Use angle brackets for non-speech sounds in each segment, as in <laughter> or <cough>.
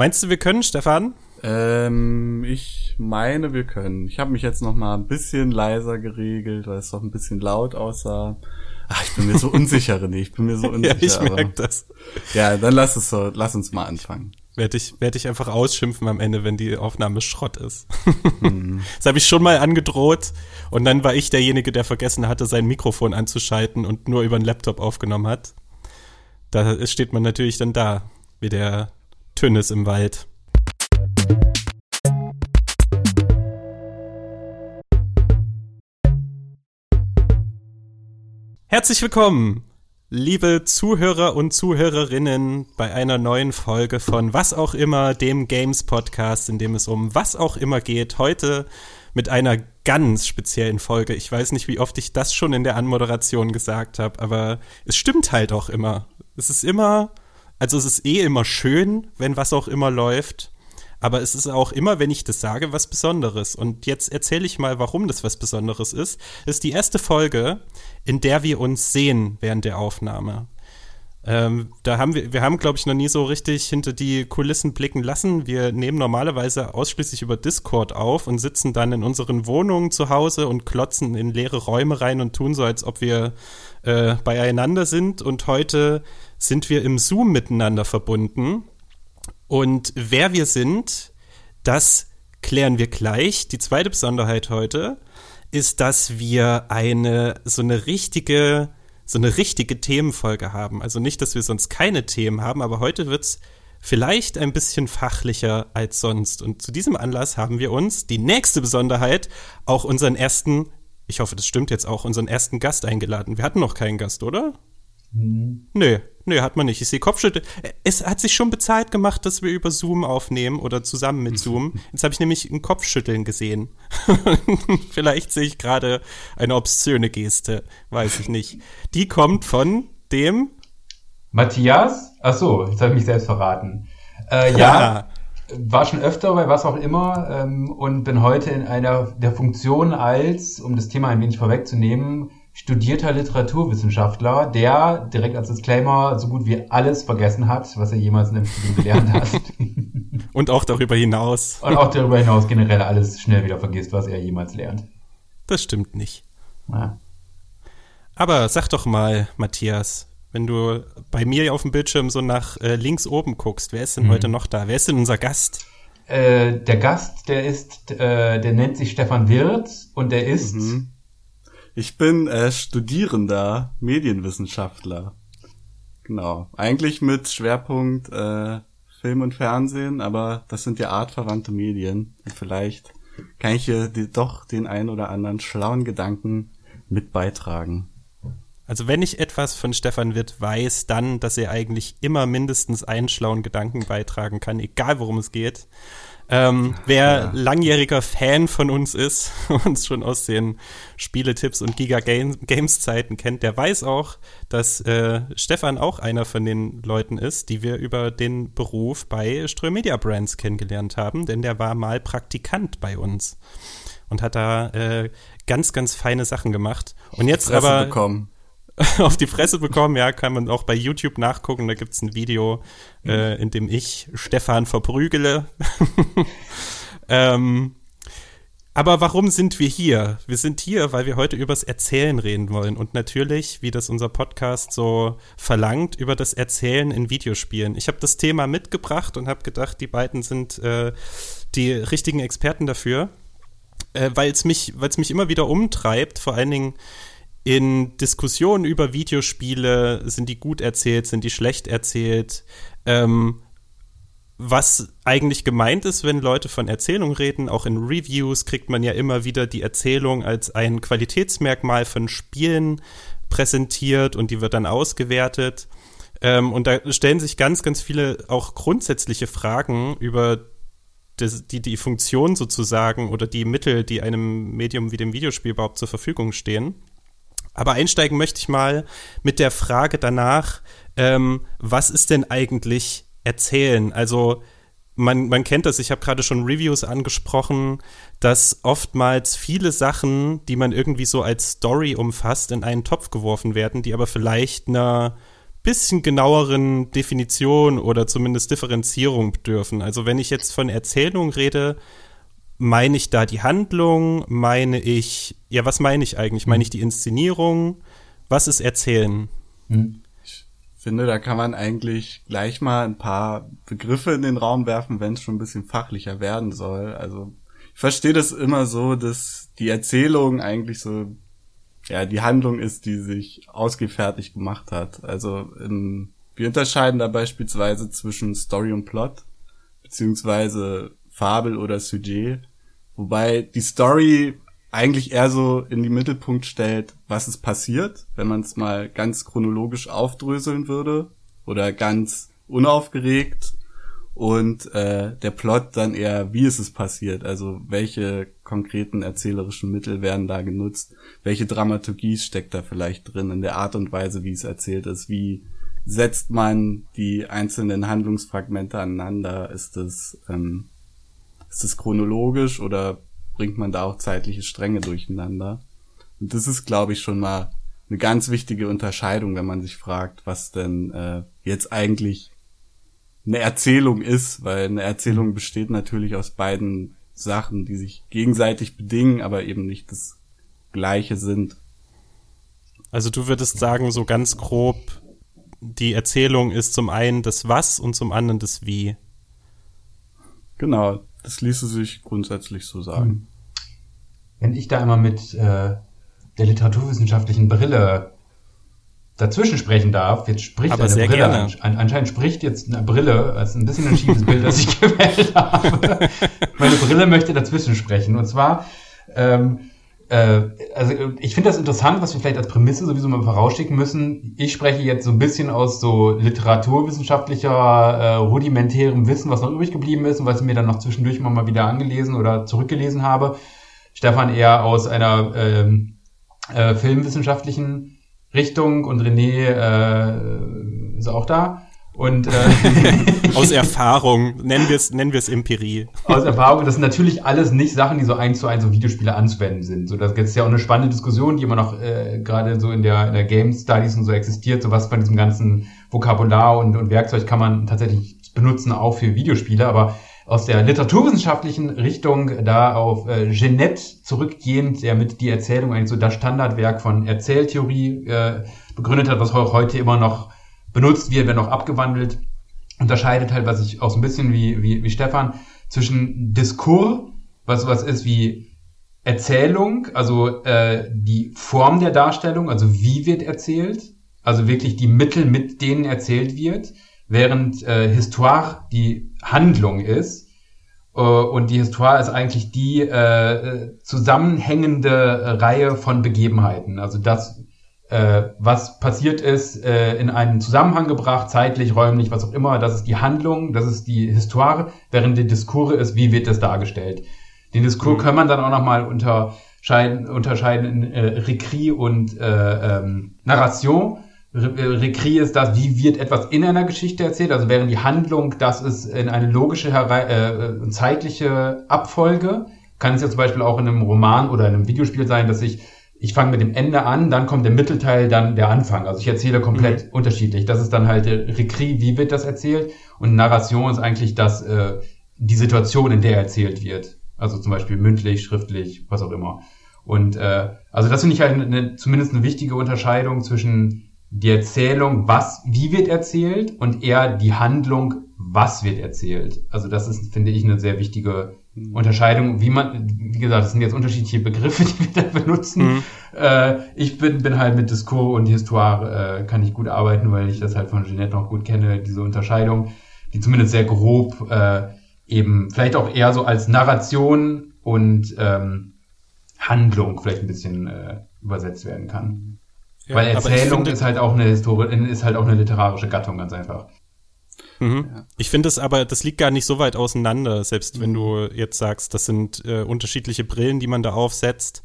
Meinst du, wir können, Stefan? Ähm, ich meine, wir können. Ich habe mich jetzt noch mal ein bisschen leiser geregelt, weil es doch ein bisschen laut aussah. Ach, ich bin mir so <laughs> unsicher, René. Ich bin mir so unsicher. ja, ich merke das. Ja, dann lass es so. Lass uns mal anfangen. Werde ich, werd ich einfach ausschimpfen am Ende, wenn die Aufnahme Schrott ist. Mhm. <laughs> Das habe ich schon mal angedroht. Und dann war ich derjenige, der vergessen hatte, sein Mikrofon anzuschalten und nur über den Laptop aufgenommen hat. Da steht man natürlich dann da, wie der Tünnes im Wald. Herzlich willkommen, liebe Zuhörer und Zuhörerinnen, bei einer neuen Folge von Was auch immer, dem Games Podcast, in dem es um was auch immer geht. Heute mit einer ganz speziellen Folge. Ich weiß nicht, wie oft ich das schon in der Anmoderation gesagt habe, aber es stimmt halt auch immer. Es ist immer, also es ist eh immer schön, wenn was auch immer läuft. Aber es ist auch immer, wenn ich das sage, was Besonderes. Und jetzt erzähle ich mal, warum das was Besonderes ist. Es ist die erste Folge, in der wir uns sehen während der Aufnahme. Ähm, da haben wir, wir haben, glaube ich, noch nie so richtig hinter die Kulissen blicken lassen. Wir nehmen normalerweise ausschließlich über Discord auf und sitzen dann in unseren Wohnungen zu Hause und klotzen in leere Räume rein und tun so, als ob wir äh, beieinander sind. Und heute sind wir im Zoom miteinander verbunden. Und wer wir sind, das klären wir gleich. Die zweite Besonderheit heute ist, dass wir eine so eine richtige so eine richtige Themenfolge haben. Also nicht, dass wir sonst keine Themen haben, aber heute wird's vielleicht ein bisschen fachlicher als sonst. Und zu diesem Anlass haben wir uns die nächste Besonderheit auch unseren ersten, ich hoffe, das stimmt jetzt auch, unseren ersten Gast eingeladen. Wir hatten noch keinen Gast, oder? Hm. Nö, nö, hat man nicht. Ich sehe Kopfschütteln. Es hat sich schon bezahlt gemacht, dass wir über Zoom aufnehmen oder zusammen mit Zoom. Jetzt habe ich nämlich ein Kopfschütteln gesehen. <laughs> Vielleicht sehe ich gerade eine obszöne Geste, weiß ich nicht. Die kommt von dem Matthias. Ach so, jetzt habe ich mich selbst verraten. Äh, ja, <laughs> war schon öfter bei was auch immer ähm, und bin heute in einer der Funktionen als, um das Thema ein wenig vorwegzunehmen, studierter Literaturwissenschaftler, der direkt als Disclaimer so gut wie alles vergessen hat, was er jemals in dem Studium gelernt hat. <laughs> Und auch darüber hinaus. Und auch darüber hinaus generell alles schnell wieder vergisst, was er jemals lernt. Das stimmt nicht. Ja. Aber sag doch mal, Matthias, wenn du bei mir auf dem Bildschirm so nach äh, links oben guckst, wer ist denn mhm. heute noch da? Wer ist denn unser Gast? Äh, der Gast, der ist, äh, der nennt sich Stefan Wirth und der ist mhm. Ich bin äh, Studierender Medienwissenschaftler. Genau. Eigentlich mit Schwerpunkt äh, Film und Fernsehen, aber das sind ja artverwandte Medien. Und vielleicht kann ich hier die, doch den einen oder anderen schlauen Gedanken mit beitragen. Also wenn ich etwas von Stefan Witt weiß, dann, dass er eigentlich immer mindestens einen schlauen Gedanken beitragen kann, egal worum es geht. Ähm, wer ja. langjähriger Fan von uns ist, <laughs> uns schon aus den Spieletipps und Giga Games Zeiten kennt, der weiß auch, dass äh, Stefan auch einer von den Leuten ist, die wir über den Beruf bei Ström Media Brands kennengelernt haben, denn der war mal Praktikant bei uns und hat da äh, ganz, ganz feine Sachen gemacht. Und jetzt aber bekommen. <laughs> auf die Fresse bekommen. Ja, kann man auch bei YouTube nachgucken. Da gibt's ein Video, mhm. äh, in dem ich Stefan verprügele. <laughs> ähm, aber warum sind wir hier? Wir sind hier, weil wir heute übers Erzählen reden wollen und natürlich, wie das unser Podcast so verlangt, über das Erzählen in Videospielen. Ich habe das Thema mitgebracht und habe gedacht, die beiden sind äh, die richtigen Experten dafür, äh, weil es mich, weil es mich immer wieder umtreibt, vor allen Dingen in Diskussionen über Videospiele, sind die gut erzählt, sind die schlecht erzählt, ähm, was eigentlich gemeint ist, wenn Leute von Erzählung reden, auch in Reviews kriegt man ja immer wieder die Erzählung als ein Qualitätsmerkmal von Spielen präsentiert und die wird dann ausgewertet. Ähm, und da stellen sich ganz, ganz viele auch grundsätzliche Fragen über das, die, die Funktion sozusagen oder die Mittel, die einem Medium wie dem Videospiel überhaupt zur Verfügung stehen. Aber einsteigen möchte ich mal mit der Frage danach, ähm, was ist denn eigentlich erzählen? Also man, man kennt das, ich habe gerade schon Reviews angesprochen, dass oftmals viele Sachen, die man irgendwie so als Story umfasst, in einen Topf geworfen werden, die aber vielleicht einer bisschen genaueren Definition oder zumindest Differenzierung bedürfen. Also wenn ich jetzt von Erzählung rede, meine ich da die Handlung? Meine ich, ja, was meine ich eigentlich? Meine ich die Inszenierung? Was ist Erzählen? Hm. Ich finde, da kann man eigentlich gleich mal ein paar Begriffe in den Raum werfen, wenn es schon ein bisschen fachlicher werden soll. Also ich verstehe das immer so, dass die Erzählung eigentlich so ja, die Handlung ist, die sich ausgefertigt gemacht hat. Also in, wir unterscheiden da beispielsweise zwischen Story und Plot, beziehungsweise Fabel oder Sujet, wobei die Story eigentlich eher so in den Mittelpunkt stellt, was ist passiert, wenn man es mal ganz chronologisch aufdröseln würde oder ganz unaufgeregt und äh, der Plot dann eher, wie ist es passiert, also welche konkreten erzählerischen Mittel werden da genutzt, welche Dramaturgie steckt da vielleicht drin in der Art und Weise, wie es erzählt ist, wie setzt man die einzelnen Handlungsfragmente aneinander, ist es ähm, ist es chronologisch oder bringt man da auch zeitliche Stränge durcheinander? Und das ist, glaube ich, schon mal eine ganz wichtige Unterscheidung, wenn man sich fragt, was denn äh, jetzt eigentlich eine Erzählung ist, weil eine Erzählung besteht natürlich aus beiden Sachen, die sich gegenseitig bedingen, aber eben nicht das Gleiche sind. Also du würdest sagen, so ganz grob, die Erzählung ist zum einen das Was und zum anderen das Wie. Genau, das ließe sich grundsätzlich so sagen. Wenn ich da immer mit äh, der literaturwissenschaftlichen Brille dazwischen sprechen darf. Jetzt spricht Aber eine sehr Brille. gerne. An, anscheinend spricht jetzt eine Brille. Das ist ein bisschen ein schiefes Bild, das ich <laughs> gewählt habe. Meine Brille möchte dazwischen sprechen. Und zwar, ähm, äh, also ich finde das interessant, was wir vielleicht als Prämisse sowieso mal vorausschicken müssen. Ich spreche jetzt so ein bisschen aus so literaturwissenschaftlicher, äh, rudimentärem Wissen, was noch übrig geblieben ist und was ich mir dann noch zwischendurch immer mal wieder angelesen oder zurückgelesen habe. Stefan eher aus einer ähm, äh, filmwissenschaftlichen Richtung und René äh, ist auch da. Und äh, <laughs> Aus <laughs> Erfahrung, nennen wir es nennen wir es Empirie. aus Erfahrung, das sind natürlich alles nicht Sachen, die so eins zu eins auf Videospiele anzuwenden sind. So, das ist ja auch eine spannende Diskussion, die immer noch äh, gerade so in der, in der Game Studies und so existiert. So was von diesem ganzen Vokabular und, und Werkzeug kann man tatsächlich benutzen, auch für Videospiele. Aber aus der literaturwissenschaftlichen Richtung da auf äh, Genet zurückgehend, der mit die Erzählung eigentlich so das Standardwerk von Erzähltheorie äh, begründet hat, was auch heute immer noch benutzt wird, wenn auch abgewandelt, unterscheidet halt, was ich auch so ein bisschen wie, wie, wie Stefan, zwischen Diskurs, was was ist wie Erzählung, also äh, die Form der Darstellung, also wie wird erzählt, also wirklich die Mittel, mit denen erzählt wird, während äh, Histoire die Handlung ist. Äh, und die Histoire ist eigentlich die äh, zusammenhängende Reihe von Begebenheiten. Also das, äh, was passiert ist, äh, in einen Zusammenhang gebracht, zeitlich, räumlich, was auch immer. Das ist die Handlung, das ist die Histoire, während die Diskure ist, wie wird das dargestellt. Den Diskurs Mhm. kann man dann auch nochmal unterscheiden, unterscheiden in äh, Rekri und äh, ähm, Narration. Äh, Rekri ist das, wie wird etwas in einer Geschichte erzählt, also während die Handlung, das ist in eine logische, äh, äh, zeitliche Abfolge. Kann es ja zum Beispiel auch in einem Roman oder in einem Videospiel sein, dass ich, ich fange mit dem Ende an, dann kommt der Mittelteil, dann der Anfang. Also ich erzähle komplett unterschiedlich. Das ist dann halt der Rekri, wie wird das erzählt? Und Narration ist eigentlich das, äh, die Situation, in der erzählt wird. Also zum Beispiel mündlich, schriftlich, was auch immer. Und äh, also das finde ich halt eine, zumindest eine wichtige Unterscheidung zwischen die Erzählung, was, wie wird erzählt und eher die Handlung, was wird erzählt. Also das ist, finde ich, eine sehr wichtige Unterscheidung, wie man, wie gesagt, das sind jetzt unterschiedliche Begriffe, <laughs> die wir da benutzen. Mhm. Äh, ich bin, bin halt mit Diskurs und Histoire äh, kann ich gut arbeiten, weil ich das halt von Jeanette noch gut kenne, diese Unterscheidung, die zumindest sehr grob äh, eben vielleicht auch eher so als Narration und ähm, Handlung vielleicht ein bisschen äh, übersetzt werden kann. Ja, Weil Erzählung finde- ist halt auch eine Historie, ist halt auch eine literarische Gattung, ganz einfach. Mhm. Ja. Ich finde es aber, das liegt gar nicht so weit auseinander, selbst wenn du jetzt sagst, das sind äh, unterschiedliche Brillen, die man da aufsetzt.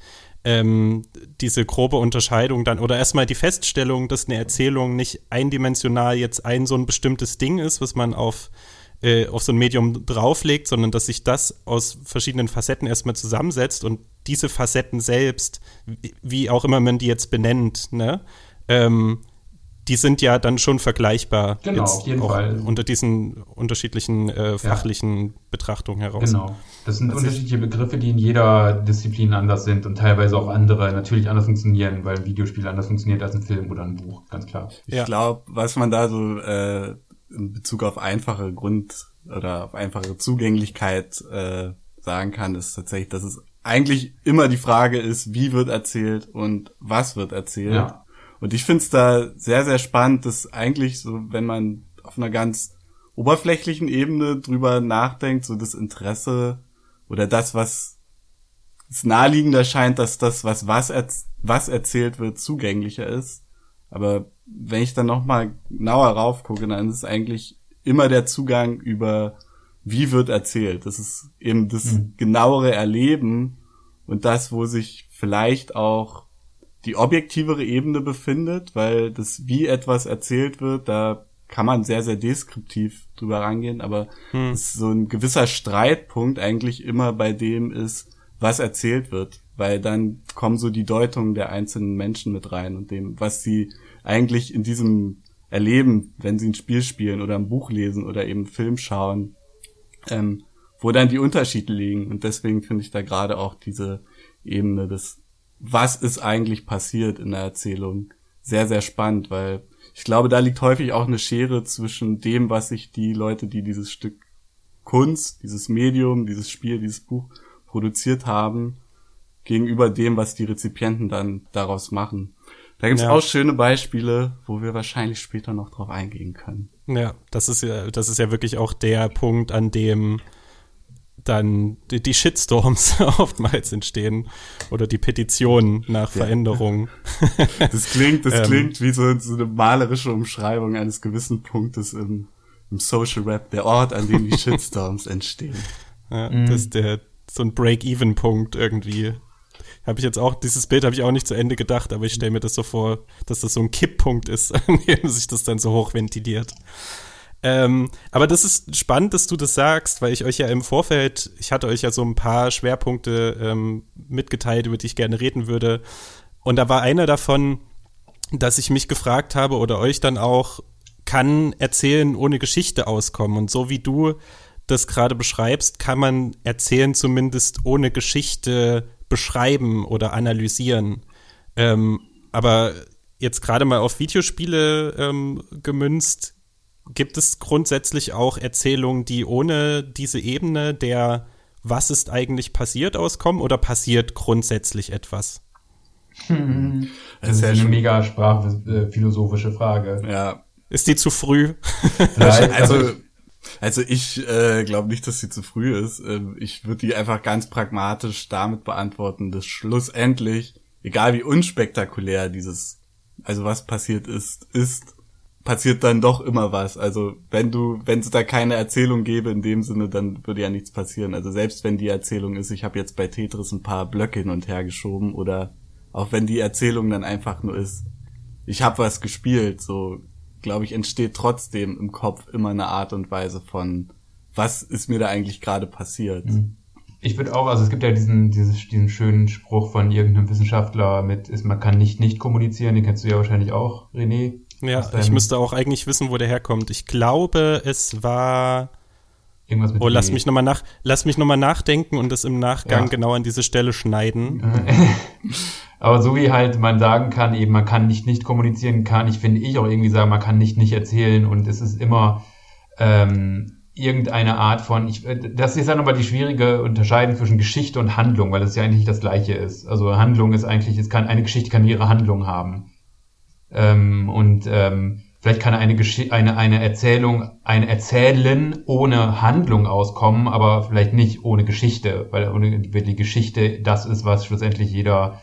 Ähm, diese grobe Unterscheidung dann, oder erstmal die Feststellung, dass eine Erzählung nicht eindimensional jetzt ein so ein bestimmtes Ding ist, was man auf, äh, auf so ein Medium drauflegt, sondern dass sich das aus verschiedenen Facetten erstmal zusammensetzt und diese Facetten selbst, wie- wie auch immer man die jetzt benennt, ne, ähm, die sind ja dann schon vergleichbar. Genau, auf jeden Fall. Unter diesen unterschiedlichen äh, fachlichen ja. Betrachtungen heraus. Genau. Das sind das unterschiedliche Begriffe, die in jeder Disziplin anders sind und teilweise auch andere natürlich anders funktionieren, weil ein Videospiel anders funktioniert als ein Film oder ein Buch, ganz klar. Ich ja. glaube, was man da so äh, in Bezug auf einfache Grund- oder auf einfache Zugänglichkeit äh, sagen kann, ist tatsächlich, dass es eigentlich immer die Frage ist, wie wird erzählt und was wird erzählt. Ja. Und ich finde es da sehr, sehr spannend, dass eigentlich so, wenn man auf einer ganz oberflächlichen Ebene drüber nachdenkt, so das Interesse oder das, was es naheliegender scheint, dass das, was, was, erz was erzählt wird, zugänglicher ist. Aber wenn ich dann nochmal genauer raufgucke, dann ist es eigentlich immer der Zugang über wie wird erzählt. Das ist eben das mhm. genauere Erleben und das, wo sich vielleicht auch die objektivere Ebene befindet, weil das, wie etwas erzählt wird, da kann man sehr, sehr deskriptiv drüber rangehen, aber hm. so ein gewisser Streitpunkt eigentlich immer bei dem ist, was erzählt wird, weil dann kommen so die Deutungen der einzelnen Menschen mit rein und dem, was sie eigentlich in diesem Erleben, wenn sie ein Spiel spielen oder ein Buch lesen oder eben Film schauen, ähm, wo dann die Unterschiede liegen. Und deswegen finde ich da gerade auch diese Ebene des, was ist eigentlich passiert in der Erzählung, sehr, sehr spannend, weil ich glaube, da liegt häufig auch eine Schere zwischen dem, was sich die Leute, die dieses Stück Kunst, dieses Medium, dieses Spiel, dieses Buch produziert haben, gegenüber dem, was die Rezipienten dann daraus machen. Da gibt's ja. auch schöne Beispiele, wo wir wahrscheinlich später noch drauf eingehen können. Ja, das ist ja, das ist ja wirklich auch der Punkt, an dem dann die, die Shitstorms <laughs> oftmals entstehen oder die Petitionen nach ja. Veränderungen. <laughs> Das klingt, das ähm, klingt wie so, so, eine malerische Umschreibung eines gewissen Punktes im, im Social Rap, der Ort, an dem die <laughs> Shitstorms entstehen. Ja, mhm. das ist der so ein Break-Even-Punkt irgendwie habe ich jetzt auch, dieses Bild habe ich auch nicht zu Ende gedacht, aber ich stelle mir das so vor, dass das so ein Kipppunkt ist, an dem sich das dann so hochventiliert. Ähm, aber das ist spannend, dass du das sagst, weil ich euch ja im Vorfeld, ich hatte euch ja so ein paar Schwerpunkte ähm, mitgeteilt, über die ich gerne reden würde. Und da war einer davon, dass ich mich gefragt habe oder euch dann auch, kann Erzählen ohne Geschichte auskommen? Und so wie du das gerade beschreibst, kann man Erzählen zumindest ohne Geschichte beschreiben oder analysieren. Ähm, aber jetzt gerade mal auf Videospiele ähm, gemünzt, gibt es grundsätzlich auch Erzählungen, die ohne diese Ebene der Was ist eigentlich passiert auskommen oder passiert grundsätzlich etwas? Hm. Das, das ist ja eine mega sprachphilosophische Frage. Ja. Ist die zu früh? <laughs> Nein, also also ich äh, glaube nicht, dass sie zu früh ist. Ähm, ich würde die einfach ganz pragmatisch damit beantworten, dass schlussendlich, egal wie unspektakulär dieses, also was passiert ist, ist, passiert dann doch immer was. Also wenn du, wenn es da keine Erzählung gäbe in dem Sinne, dann würde ja nichts passieren. Also selbst wenn die Erzählung ist, ich habe jetzt bei Tetris ein paar Blöcke hin und her geschoben oder auch wenn die Erzählung dann einfach nur ist, ich habe was gespielt, so glaube ich, entsteht trotzdem im Kopf immer eine Art und Weise von, was ist mir da eigentlich gerade passiert. Mhm. Ich würde auch, also es gibt ja diesen, dieses, diesen schönen Spruch von irgendeinem Wissenschaftler mit, ist, man kann nicht nicht kommunizieren, den kennst du ja wahrscheinlich auch, René. Ja, ich müsste auch eigentlich wissen, wo der herkommt. Ich glaube, es war. Irgendwas mit oh, lass mich nochmal nach, lass mich noch mal nachdenken und das im Nachgang ja. genau an diese Stelle schneiden. <laughs> Aber so wie halt man sagen kann, eben man kann nicht nicht kommunizieren, kann ich finde ich auch irgendwie sagen, man kann nicht nicht erzählen und es ist immer ähm, irgendeine Art von, ich, äh, das ist dann aber die schwierige Unterscheidung zwischen Geschichte und Handlung, weil das ja eigentlich das Gleiche ist. Also Handlung ist eigentlich, es kann eine Geschichte kann ihre Handlung haben ähm, und ähm, vielleicht kann eine, Gesch eine eine Erzählung, ein Erzählen ohne Handlung auskommen, aber vielleicht nicht ohne Geschichte, weil ohne die Geschichte das ist, was schlussendlich jeder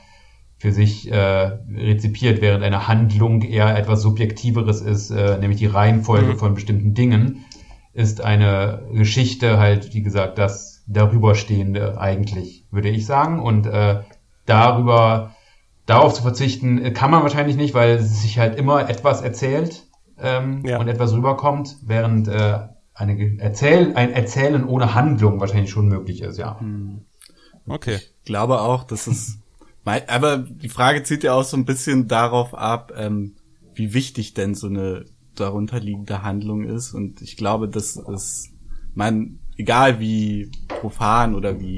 für sich äh, rezipiert, während eine Handlung eher etwas Subjektiveres ist, äh, nämlich die Reihenfolge mhm. von bestimmten Dingen, ist eine Geschichte halt, wie gesagt, das darüberstehende eigentlich, würde ich sagen. Und äh, darüber, darauf zu verzichten, kann man wahrscheinlich nicht, weil sich halt immer etwas erzählt ähm, ja. und etwas rüberkommt, während äh, eine Erzähl ein Erzählen ohne Handlung wahrscheinlich schon möglich ist, ja. Hm. Okay. Ich glaube auch, dass es <laughs> aber die Frage zieht ja auch so ein bisschen darauf ab, ähm, wie wichtig denn so eine darunterliegende Handlung ist. Und ich glaube, dass es man, egal wie profan oder wie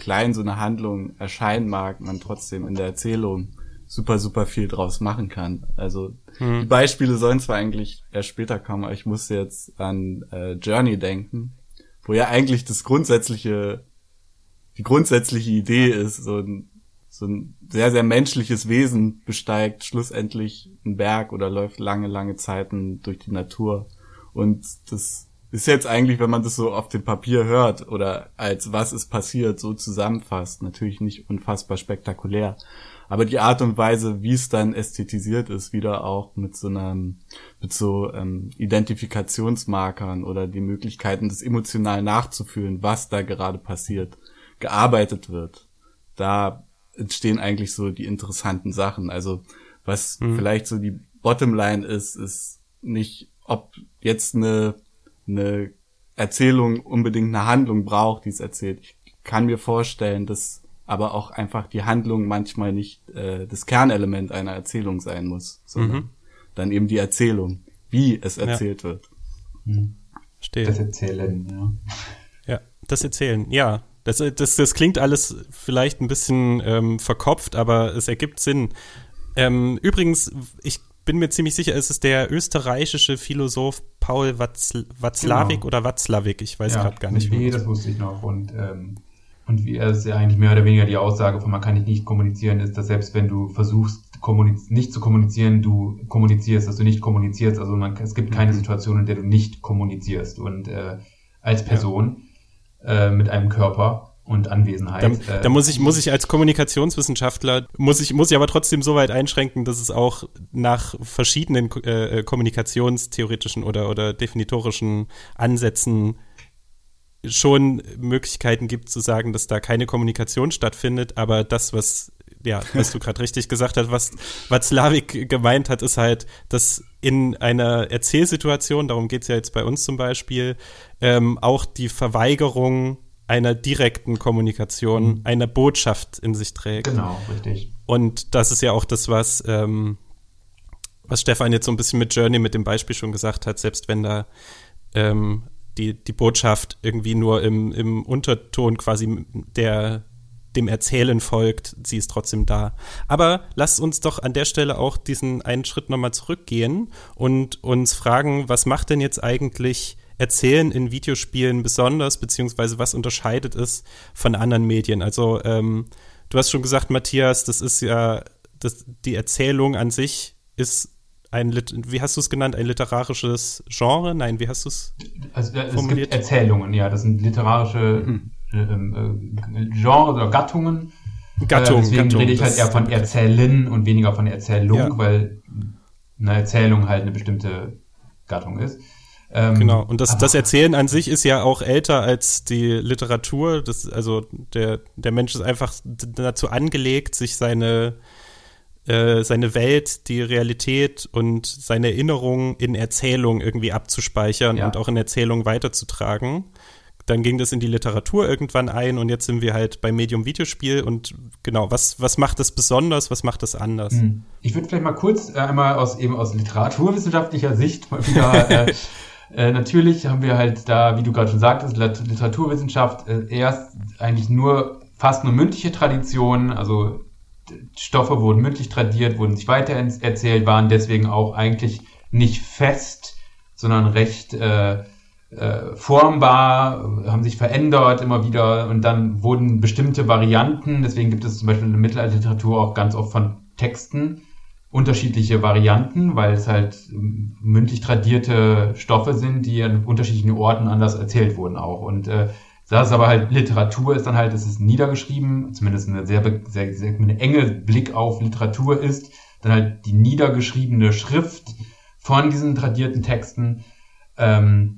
klein so eine Handlung erscheinen mag, man trotzdem in der Erzählung super, super viel draus machen kann. Also hm. die Beispiele sollen zwar eigentlich erst später kommen, aber ich muss jetzt an äh, Journey denken, wo ja eigentlich das grundsätzliche, die grundsätzliche Idee ist, so ein, so ein sehr, sehr menschliches Wesen besteigt schlussendlich einen Berg oder läuft lange, lange Zeiten durch die Natur. Und das ist jetzt eigentlich, wenn man das so auf dem Papier hört oder als was ist passiert so zusammenfasst, natürlich nicht unfassbar spektakulär. Aber die Art und Weise, wie es dann ästhetisiert ist, wieder auch mit so einem, mit so ähm, Identifikationsmarkern oder die Möglichkeiten, das emotional nachzufühlen, was da gerade passiert, gearbeitet wird. Da entstehen eigentlich so die interessanten Sachen. Also was mhm. vielleicht so die Bottomline ist, ist nicht, ob jetzt eine, eine Erzählung unbedingt eine Handlung braucht, die es erzählt. Ich kann mir vorstellen, dass aber auch einfach die Handlung manchmal nicht äh, das Kernelement einer Erzählung sein muss, sondern mhm. dann eben die Erzählung, wie es erzählt ja. wird. Mhm. Das Erzählen, ja. Ja, das Erzählen, ja. Das, das, das klingt alles vielleicht ein bisschen ähm, verkopft, aber es ergibt Sinn. Ähm, übrigens, ich bin mir ziemlich sicher, es ist der österreichische Philosoph Paul Watzl Watzlawick genau. oder Watzlawick, ich weiß ja, gerade gar nicht. Nee, das wusste ich noch. Und ähm, und wie er ist ja eigentlich mehr oder weniger die Aussage von man kann nicht kommunizieren, ist, dass selbst wenn du versuchst, nicht zu kommunizieren, du kommunizierst, dass du nicht kommunizierst. Also man, es gibt keine mhm. Situation, in der du nicht kommunizierst. Und äh, als Person ja. äh, mit einem Körper und Anwesenheit. Da, äh, da, muss ich muss ich als Kommunikationswissenschaftler muss ich muss ich aber trotzdem so weit einschränken, dass es auch nach verschiedenen äh, kommunikationstheoretischen oder oder definitorischen Ansätzen schon Möglichkeiten gibt zu sagen, dass da keine Kommunikation stattfindet, aber das, was ja, was du gerade richtig gesagt hast, was Watzlawick gemeint hat, ist halt, dass in einer Erzählsituation, darum geht's ja jetzt bei uns zum Beispiel, ähm, auch die Verweigerung einer direkten Kommunikation, mhm. einer Botschaft in sich trägt. Genau, richtig. Und das ist ja auch das, was, ähm, was Stefan jetzt so ein bisschen mit Journey, mit dem Beispiel schon gesagt hat, selbst wenn da ähm, die, die Botschaft irgendwie nur im, im Unterton quasi der, dem Erzählen folgt, sie ist trotzdem da. Aber lasst uns doch an der Stelle auch diesen einen Schritt nochmal zurückgehen und uns fragen, was macht denn jetzt eigentlich Erzählen in Videospielen besonders, beziehungsweise was unterscheidet es von anderen Medien? Also ähm, du hast schon gesagt, Matthias, das ist ja, das, die Erzählung an sich ist ein, wie hast du es genannt, ein literarisches Genre? Nein, wie hast du es also, äh, Es gibt Erzählungen, ja, das sind literarische hm. ähm, äh, Genres oder Gattungen. Gattung, äh, deswegen Gattung, rede ich halt eher von Erzählen und weniger von Erzählung, ja. weil eine Erzählung halt eine bestimmte Gattung ist. Ähm, genau, und das, das Erzählen an sich ist ja auch älter als die Literatur. Das, also der, der Mensch ist einfach dazu angelegt, sich seine äh, seine Welt, die Realität und seine Erinnerungen in Erzählung irgendwie abzuspeichern ja. und auch in Erzählung weiterzutragen. Dann ging das in die Literatur irgendwann ein und jetzt sind wir halt beim Medium Videospiel und genau, was, was macht das besonders, was macht das anders? Hm. Ich würde vielleicht mal kurz äh, einmal aus eben aus literaturwissenschaftlicher Sicht mal wieder äh, <laughs> Äh, natürlich haben wir halt da, wie du gerade schon sagtest, Literaturwissenschaft äh, erst eigentlich nur fast nur mündliche Traditionen, also Stoffe wurden mündlich tradiert, wurden sich weiter erzählt, waren deswegen auch eigentlich nicht fest, sondern recht äh, äh, formbar, haben sich verändert immer wieder und dann wurden bestimmte Varianten, deswegen gibt es zum Beispiel in der Mittelalterliteratur auch ganz oft von Texten unterschiedliche Varianten, weil es halt ähm, mündlich tradierte Stoffe sind, die an unterschiedlichen Orten anders erzählt wurden auch. Und äh, das ist aber halt Literatur ist dann halt, es ist niedergeschrieben, zumindest eine sehr, sehr, sehr eine enge Blick auf Literatur ist, dann halt die niedergeschriebene Schrift von diesen tradierten Texten, ähm,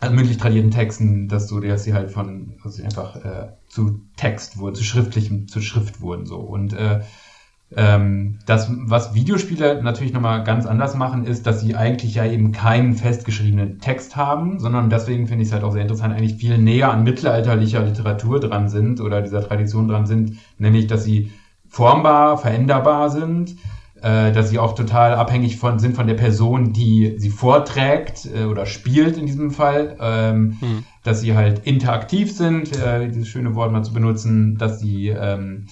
also mündlich tradierten Texten, dass du, dass sie halt von, also einfach äh, zu Text wurden, zu schriftlichem, zu Schrift wurden so und äh, ähm, das, was Videospiele natürlich nochmal ganz anders machen, ist, dass sie eigentlich ja eben keinen festgeschriebenen Text haben, sondern deswegen finde ich es halt auch sehr interessant, eigentlich viel näher an mittelalterlicher Literatur dran sind oder dieser Tradition dran sind, nämlich, dass sie formbar, veränderbar sind, äh, dass sie auch total abhängig von sind von der Person, die sie vorträgt äh, oder spielt in diesem Fall, ähm, hm. dass sie halt interaktiv sind, äh, dieses schöne Wort mal zu benutzen, dass sie ähm,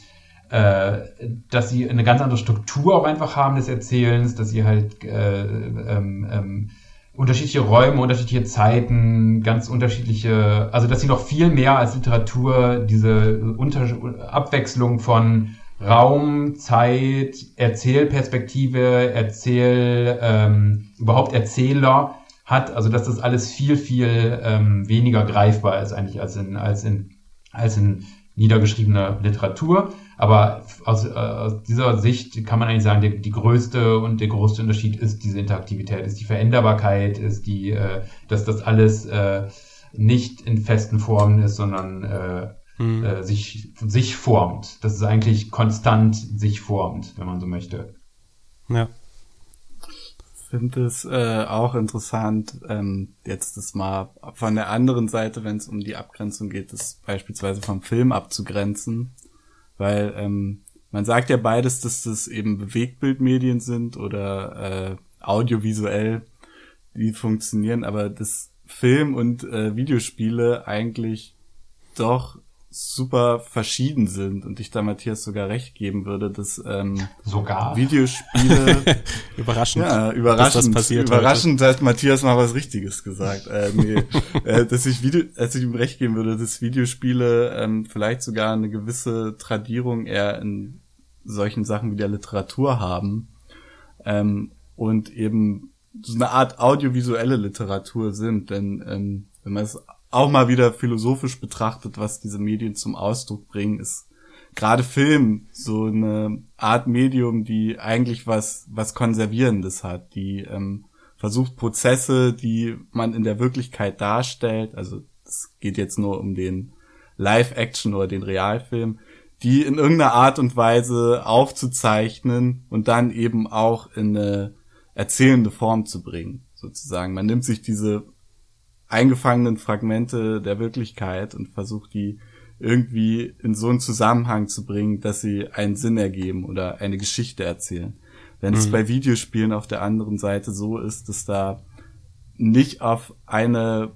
äh, dass sie eine ganz andere Struktur auch einfach haben des Erzählens, dass sie halt äh, ähm, ähm, unterschiedliche Räume, unterschiedliche Zeiten, ganz unterschiedliche, also dass sie noch viel mehr als Literatur diese Unter Abwechslung von Raum, Zeit, Erzählperspektive, Erzähl, ähm, überhaupt Erzähler hat, also dass das alles viel, viel ähm, weniger greifbar ist eigentlich als in, als in, als in niedergeschriebener Literatur. Aber aus, äh, aus dieser Sicht kann man eigentlich sagen, die, die größte und der größte Unterschied ist diese Interaktivität, ist die Veränderbarkeit, ist die, äh, dass das alles äh, nicht in festen Formen ist, sondern äh, hm. äh, sich, sich formt. Das ist eigentlich konstant sich formt, wenn man so möchte. Ja. Ich finde es äh, auch interessant, ähm, jetzt das mal von der anderen Seite, wenn es um die Abgrenzung geht, das beispielsweise vom Film abzugrenzen, weil ähm, man sagt ja beides, dass das eben Bewegtbildmedien sind oder äh, audiovisuell, die funktionieren, aber das Film und äh, Videospiele eigentlich doch super verschieden sind und ich da Matthias sogar recht geben würde, dass ähm, sogar Videospiele <laughs> überraschend, ja, überraschend, passiert überraschend heute. hat Matthias mal was Richtiges gesagt. äh, nee, <laughs> äh, dass ich Video, dass ich ihm recht geben würde, dass Videospiele ähm, vielleicht sogar eine gewisse Tradierung eher in solchen Sachen wie der Literatur haben ähm, und eben so eine Art audiovisuelle Literatur sind, denn ähm, wenn man es auch mal wieder philosophisch betrachtet, was diese Medien zum Ausdruck bringen, ist gerade Film so eine Art Medium, die eigentlich was, was Konservierendes hat, die ähm, versucht Prozesse, die man in der Wirklichkeit darstellt, also es geht jetzt nur um den Live-Action oder den Realfilm, die in irgendeiner Art und Weise aufzuzeichnen und dann eben auch in eine erzählende Form zu bringen, sozusagen. Man nimmt sich diese eingefangenen Fragmente der Wirklichkeit und versucht die irgendwie in so einen Zusammenhang zu bringen, dass sie einen Sinn ergeben oder eine Geschichte erzählen. Wenn mhm. es bei Videospielen auf der anderen Seite so ist, dass da nicht auf eine,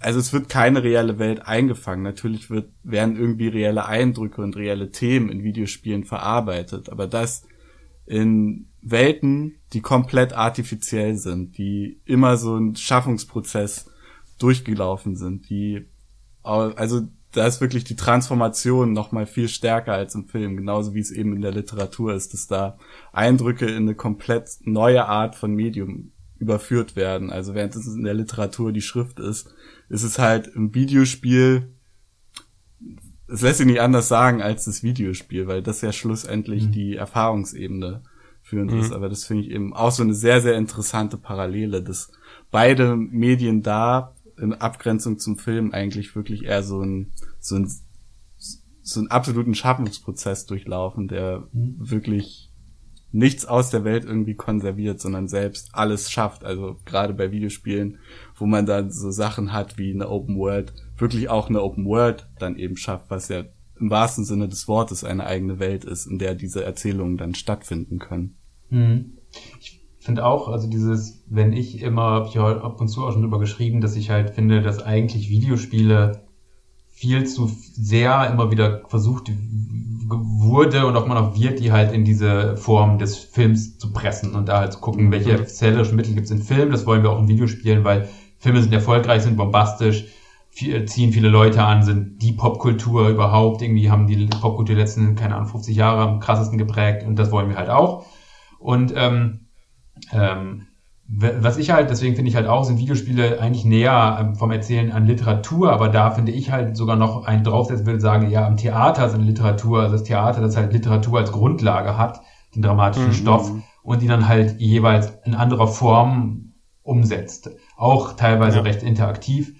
also es wird keine reelle Welt eingefangen. Natürlich wird, werden irgendwie reelle Eindrücke und reelle Themen in Videospielen verarbeitet, aber das in Welten, die komplett artifiziell sind, die immer so ein Schaffungsprozess durchgelaufen sind, die also da ist wirklich die Transformation noch mal viel stärker als im Film, genauso wie es eben in der Literatur ist, dass da Eindrücke in eine komplett neue Art von Medium überführt werden. Also während es in der Literatur die Schrift ist, ist es halt im Videospiel, es lässt sich nicht anders sagen als das Videospiel, weil das ja schlussendlich mhm. die Erfahrungsebene führend mhm. ist. Aber das finde ich eben auch so eine sehr, sehr interessante Parallele, dass beide Medien da in Abgrenzung zum Film eigentlich wirklich eher so ein, so ein, so einen absoluten Schaffungsprozess durchlaufen, der mhm. wirklich nichts aus der Welt irgendwie konserviert, sondern selbst alles schafft. Also gerade bei Videospielen, wo man dann so Sachen hat wie eine Open World, wirklich auch eine Open World dann eben schafft, was ja im wahrsten Sinne des Wortes eine eigene Welt ist, in der diese Erzählungen dann stattfinden können. Mhm. Ich finde auch, also dieses, wenn ich immer, habe ich ja ab und zu auch schon drüber geschrieben, dass ich halt finde, dass eigentlich Videospiele viel zu sehr immer wieder versucht wurde und auch immer noch wird, die halt in diese Form des Films zu pressen und da halt zu gucken, welche mhm. erzählerischen Mittel gibt es in Film. Das wollen wir auch in Videospielen, weil Filme sind erfolgreich, sind bombastisch, viel, ziehen viele Leute an, sind die Popkultur überhaupt. Irgendwie haben die Popkultur die letzten, keine Ahnung, 50 Jahre am krassesten geprägt und das wollen wir halt auch. Und ähm, ähm, was ich halt, deswegen finde ich halt auch, sind Videospiele eigentlich näher ähm, vom Erzählen an Literatur, aber da finde ich halt sogar noch einen draufsetzen will, sagen, ja, am Theater sind Literatur, also das Theater, das halt Literatur als Grundlage hat, den dramatischen mhm. Stoff und die dann halt jeweils in anderer Form umsetzt. Auch teilweise ja. recht interaktiv.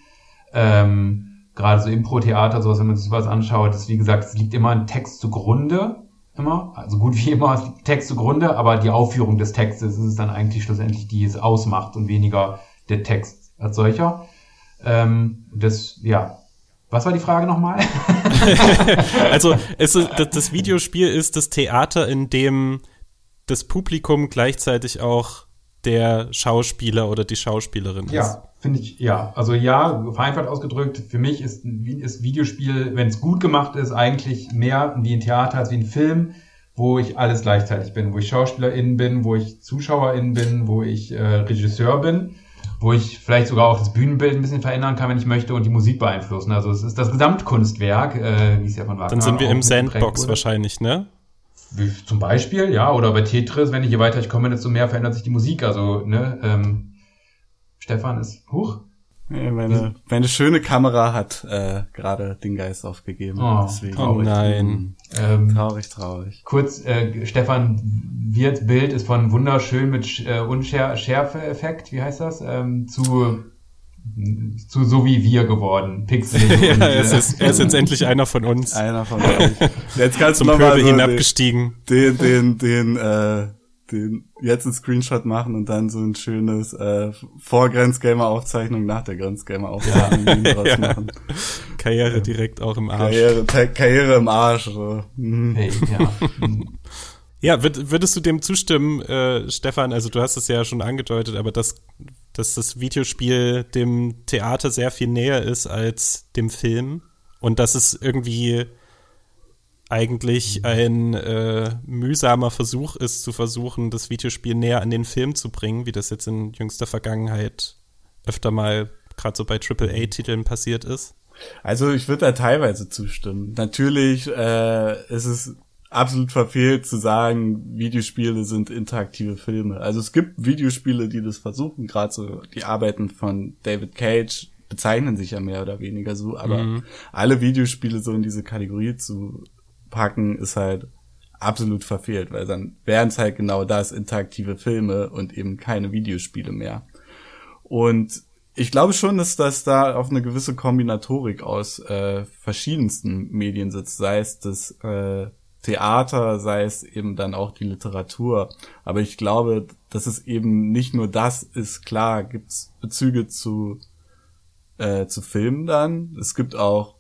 Ähm, gerade so Impro-Theater, sowas, wenn man sich sowas anschaut, ist wie gesagt, es liegt immer ein Text zugrunde immer, also gut wie immer Text zugrunde, aber die Aufführung des Textes ist es dann eigentlich schlussendlich, die es ausmacht und weniger der Text als solcher. Ähm, das, ja. Was war die Frage nochmal? <laughs> also, ist, das Videospiel ist das Theater, in dem das Publikum gleichzeitig auch der Schauspieler oder die Schauspielerin ist. Ja, finde ich, ja. Also ja, vereinfacht ausgedrückt, für mich ist ein ist Videospiel, wenn es gut gemacht ist, eigentlich mehr wie ein Theater als wie ein Film, wo ich alles gleichzeitig bin, wo ich Schauspielerin bin, wo ich Zuschauerin bin, wo ich äh, Regisseur bin, wo ich vielleicht sogar auch das Bühnenbild ein bisschen verändern kann, wenn ich möchte und die Musik beeinflussen. Also es ist das Gesamtkunstwerk, äh, wie es ja von Wagner Dann sind wir im Sandbox wahrscheinlich, ne? Wie zum Beispiel, ja, oder bei Tetris, wenn ich je weiter ich komme, desto mehr verändert sich die Musik. Also, ne, ähm, Stefan ist hoch. Ja, meine, meine schöne Kamera hat äh, gerade den Geist aufgegeben. Oh, deswegen oh nein. Ähm, traurig, traurig. Kurz, äh, Stefan Wirts Bild ist von wunderschön mit äh, Unschärfe-Effekt, wie heißt das, ähm, zu zu so wie wir geworden. Pixel. <laughs> ja, er ist, er ist jetzt endlich einer von uns. Einer von uns. <laughs> Jetzt kannst Zum du nochmal so hinabgestiegen. Den, den, den, äh, den, jetzt einen Screenshot machen und dann so ein schönes äh, vor Grenzgamer-Aufzeichnung, nach der Grenzgamer-Aufzeichnung ja. draus <laughs> ja. machen. Karriere direkt auch im Arsch. Karriere, Karriere im Arsch. So. Mhm. Hey, ja. <laughs> Ja, würdest du dem zustimmen, äh, Stefan? Also du hast es ja schon angedeutet, aber dass, dass das Videospiel dem Theater sehr viel näher ist als dem Film und dass es irgendwie eigentlich ein äh, mühsamer Versuch ist, zu versuchen, das Videospiel näher an den Film zu bringen, wie das jetzt in jüngster Vergangenheit öfter mal gerade so bei AAA-Titeln passiert ist? Also ich würde da teilweise zustimmen. Natürlich äh, ist es absolut verfehlt zu sagen, Videospiele sind interaktive Filme. Also es gibt Videospiele, die das versuchen, gerade so die Arbeiten von David Cage bezeichnen sich ja mehr oder weniger so, aber mhm. alle Videospiele so in diese Kategorie zu packen, ist halt absolut verfehlt, weil dann wären es halt genau das, interaktive Filme und eben keine Videospiele mehr. Und ich glaube schon, dass das da auf eine gewisse Kombinatorik aus äh, verschiedensten Medien sitzt, sei es das äh, Theater, sei es eben dann auch die Literatur. Aber ich glaube, dass es eben nicht nur das ist. Klar, gibt's Bezüge zu äh, zu Filmen dann. Es gibt auch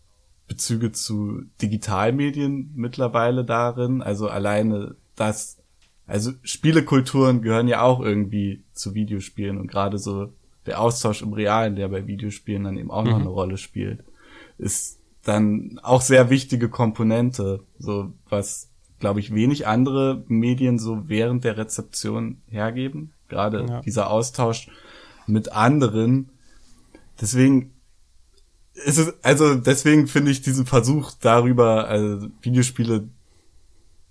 Bezüge zu Digitalmedien mittlerweile darin. Also alleine das, also Spielekulturen gehören ja auch irgendwie zu Videospielen und gerade so der Austausch im Realen, der bei Videospielen dann eben auch mhm. noch eine Rolle spielt, ist dann auch sehr wichtige Komponente, so was, glaube ich, wenig andere Medien so während der Rezeption hergeben. Gerade ja. dieser Austausch mit anderen. Deswegen ist also deswegen finde ich diesen Versuch darüber, also Videospiele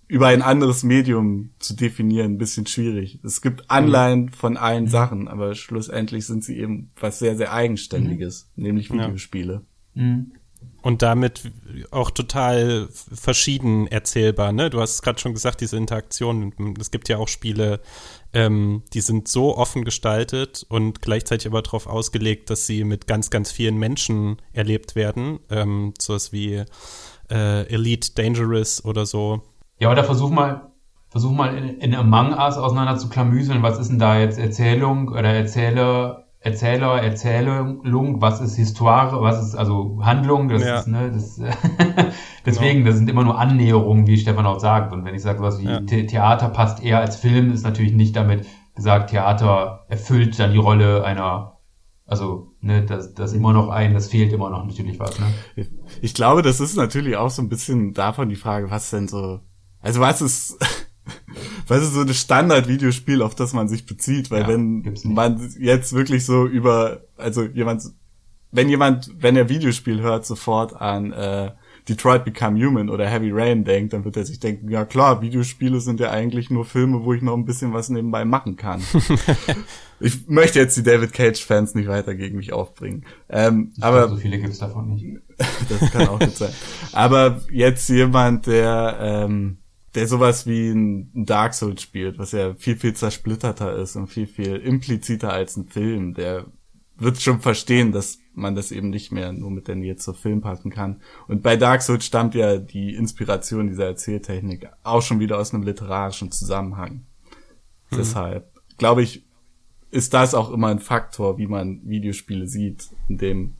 über ein anderes Medium zu definieren, ein bisschen schwierig. Es gibt Anleihen mhm. von allen mhm. Sachen, aber schlussendlich sind sie eben was sehr, sehr Eigenständiges, mhm. nämlich Videospiele. Mhm und damit auch total verschieden erzählbar. Ne? Du hast es gerade schon gesagt, diese Interaktion. Es gibt ja auch Spiele, ähm, die sind so offen gestaltet und gleichzeitig aber darauf ausgelegt, dass sie mit ganz, ganz vielen Menschen erlebt werden. Ähm, sowas wie äh, Elite Dangerous oder so. Ja, oder versuch mal, versuch mal in, in Among Us auseinander zu klamüseln. Was ist denn da jetzt Erzählung oder Erzähler Erzähler, Erzählung, was ist Histoire, was ist also Handlung, das ja. ist, ne, das, <laughs> deswegen, genau. das sind immer nur Annäherungen, wie Stefan auch sagt. Und wenn ich sage, was wie ja. Theater passt eher als Film, ist natürlich nicht damit gesagt, Theater erfüllt dann die Rolle einer, also, ne, das, das immer noch ein, das fehlt immer noch natürlich was, ne. Ich glaube, das ist natürlich auch so ein bisschen davon die Frage, was denn so, also was ist, was ist so ein Standard-Videospiel, auf das man sich bezieht, weil ja, wenn man jetzt wirklich so über, also jemand, wenn jemand, wenn er Videospiel hört, sofort an äh, Detroit Become Human oder Heavy Rain denkt, dann wird er sich denken, ja klar, Videospiele sind ja eigentlich nur Filme, wo ich noch ein bisschen was nebenbei machen kann. <laughs> ich möchte jetzt die David Cage-Fans nicht weiter gegen mich aufbringen. Ähm, aber glaube, so viele gibt's davon nicht. <laughs> das kann auch gut sein. Aber jetzt jemand, der ähm, der sowas wie ein Dark Souls spielt, was ja viel, viel zersplitterter ist und viel, viel impliziter als ein Film, der wird schon verstehen, dass man das eben nicht mehr nur mit der Nähe zur Film packen kann. Und bei Dark Souls stammt ja die Inspiration dieser Erzähltechnik auch schon wieder aus einem literarischen Zusammenhang. Mhm. Deshalb glaube ich, ist das auch immer ein Faktor, wie man Videospiele sieht, in dem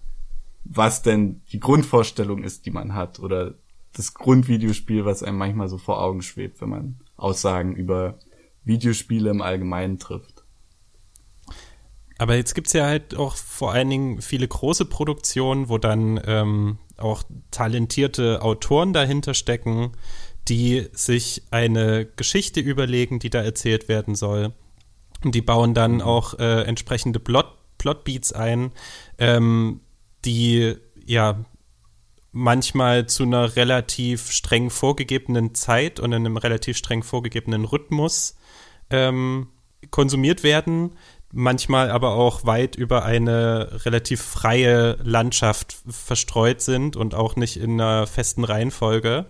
was denn die Grundvorstellung ist, die man hat oder das Grundvideospiel, was einem manchmal so vor Augen schwebt, wenn man Aussagen über Videospiele im Allgemeinen trifft. Aber jetzt gibt's ja halt auch vor allen Dingen viele große Produktionen, wo dann ähm, auch talentierte Autoren dahinter stecken, die sich eine Geschichte überlegen, die da erzählt werden soll. Und die bauen dann mhm. auch äh, entsprechende Plot, Plotbeats ein, ähm, die ja manchmal zu einer relativ streng vorgegebenen Zeit und in einem relativ streng vorgegebenen Rhythmus ähm, konsumiert werden, manchmal aber auch weit über eine relativ freie Landschaft verstreut sind und auch nicht in einer festen Reihenfolge,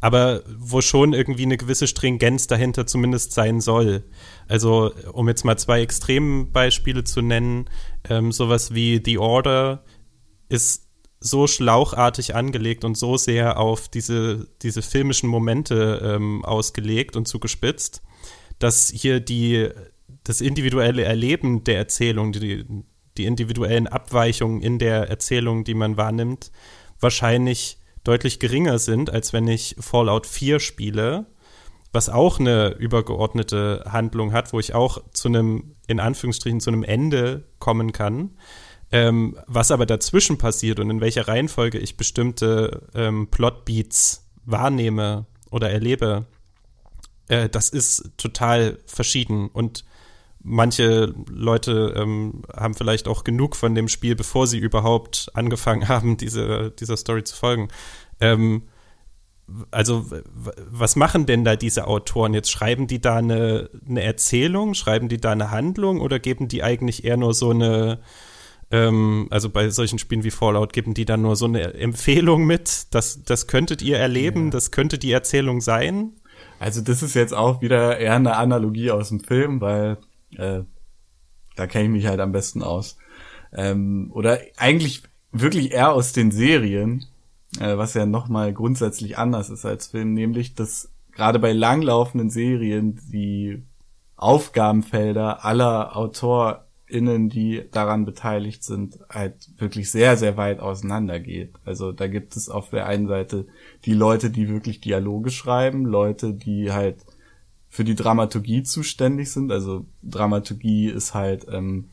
aber wo schon irgendwie eine gewisse Stringenz dahinter zumindest sein soll. Also, um jetzt mal zwei Extrembeispiele zu nennen, ähm, sowas wie The Order ist so schlauchartig angelegt und so sehr auf diese, diese filmischen Momente ähm, ausgelegt und zugespitzt, dass hier die, das individuelle Erleben der Erzählung, die, die individuellen Abweichungen in der Erzählung, die man wahrnimmt, wahrscheinlich deutlich geringer sind, als wenn ich Fallout 4 spiele, was auch eine übergeordnete Handlung hat, wo ich auch zu einem, in Anführungsstrichen, zu einem Ende kommen kann. Ähm, was aber dazwischen passiert und in welcher Reihenfolge ich bestimmte ähm, Plotbeats wahrnehme oder erlebe, äh, das ist total verschieden. Und manche Leute ähm, haben vielleicht auch genug von dem Spiel, bevor sie überhaupt angefangen <laughs> haben, diese, dieser Story zu folgen. Ähm, also, was machen denn da diese Autoren? Jetzt schreiben die da eine, eine Erzählung, schreiben die da eine Handlung oder geben die eigentlich eher nur so eine, ähm, also bei solchen Spielen wie Fallout geben die dann nur so eine Empfehlung mit, das, das könntet ihr erleben, ja. das könnte die Erzählung sein? Also das ist jetzt auch wieder eher eine Analogie aus dem Film, weil äh, da kenne ich mich halt am besten aus. Ähm, oder eigentlich wirklich eher aus den Serien, äh, was ja nochmal grundsätzlich anders ist als Film, nämlich dass gerade bei langlaufenden Serien die Aufgabenfelder aller AutorInnen, die daran beteiligt sind, halt wirklich sehr, sehr weit auseinander geht. Also da gibt es auf der einen Seite die Leute, die wirklich Dialoge schreiben, Leute, die halt für die Dramaturgie zuständig sind. Also Dramaturgie ist halt ähm,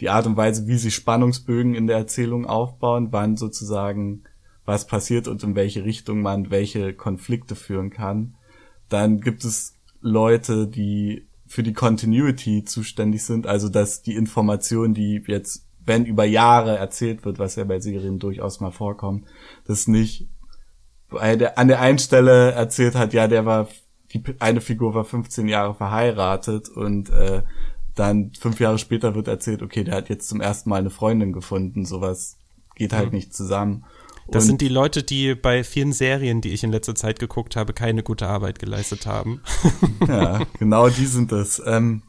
die Art und Weise, wie sie Spannungsbögen in der Erzählung aufbauen, wann sozusagen was passiert und in welche Richtung man welche Konflikte führen kann. Dann gibt es Leute, die für die Continuity zuständig sind, also dass die Information, die jetzt, wenn über Jahre erzählt wird, was ja bei Serien durchaus mal vorkommt, das nicht an der einen Stelle erzählt hat, ja, der war die eine Figur war 15 Jahre verheiratet und äh, dann fünf Jahre später wird erzählt, okay, der hat jetzt zum ersten Mal eine Freundin gefunden. Sowas geht halt mhm. nicht zusammen. Das und sind die Leute, die bei vielen Serien, die ich in letzter Zeit geguckt habe, keine gute Arbeit geleistet haben. <laughs> ja, genau die sind es. Ähm,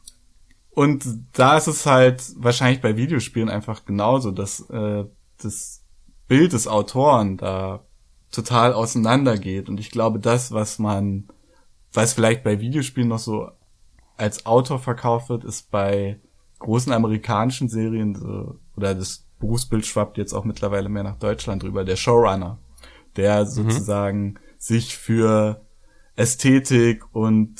und da ist es halt wahrscheinlich bei Videospielen einfach genauso, dass äh, das Bild des Autoren da total auseinandergeht. Und ich glaube, das, was man was vielleicht bei Videospielen noch so als Autor verkauft wird, ist bei großen amerikanischen Serien so, oder das Berufsbild schwappt jetzt auch mittlerweile mehr nach Deutschland drüber, der Showrunner, der mhm. sozusagen sich für Ästhetik und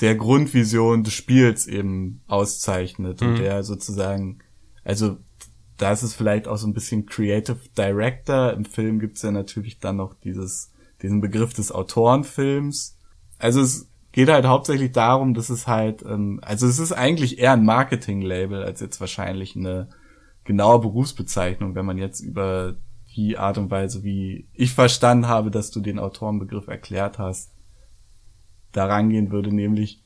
der Grundvision des Spiels eben auszeichnet mhm. und der sozusagen, also da ist es vielleicht auch so ein bisschen Creative Director. Im Film gibt's ja natürlich dann noch dieses, diesen Begriff des Autorenfilms, also es geht halt hauptsächlich darum, dass es halt, ähm, also es ist eigentlich eher ein Marketing-Label als jetzt wahrscheinlich eine genaue Berufsbezeichnung, wenn man jetzt über die Art und Weise, wie ich verstanden habe, dass du den Autorenbegriff erklärt hast, da rangehen würde, nämlich,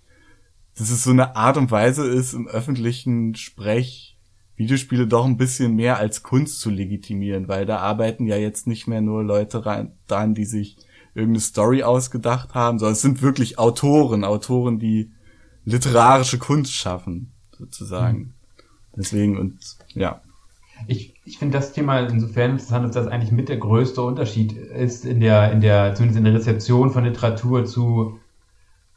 dass es so eine Art und Weise ist, im öffentlichen Sprech Videospiele doch ein bisschen mehr als Kunst zu legitimieren, weil da arbeiten ja jetzt nicht mehr nur Leute dran, die sich irgendeine Story ausgedacht haben, sondern es sind wirklich Autoren, Autoren, die literarische Kunst schaffen, sozusagen. Mhm. Deswegen und ja. Ich, ich finde das Thema insofern interessant, dass das eigentlich mit der größte Unterschied ist in der, in der, zumindest in der Rezeption von Literatur zu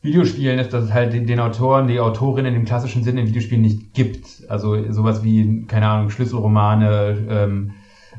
Videospielen, ist, dass es halt den, Autoren, die Autorinnen im klassischen Sinne in Videospielen nicht gibt. Also sowas wie, keine Ahnung, Schlüsselromane, ähm,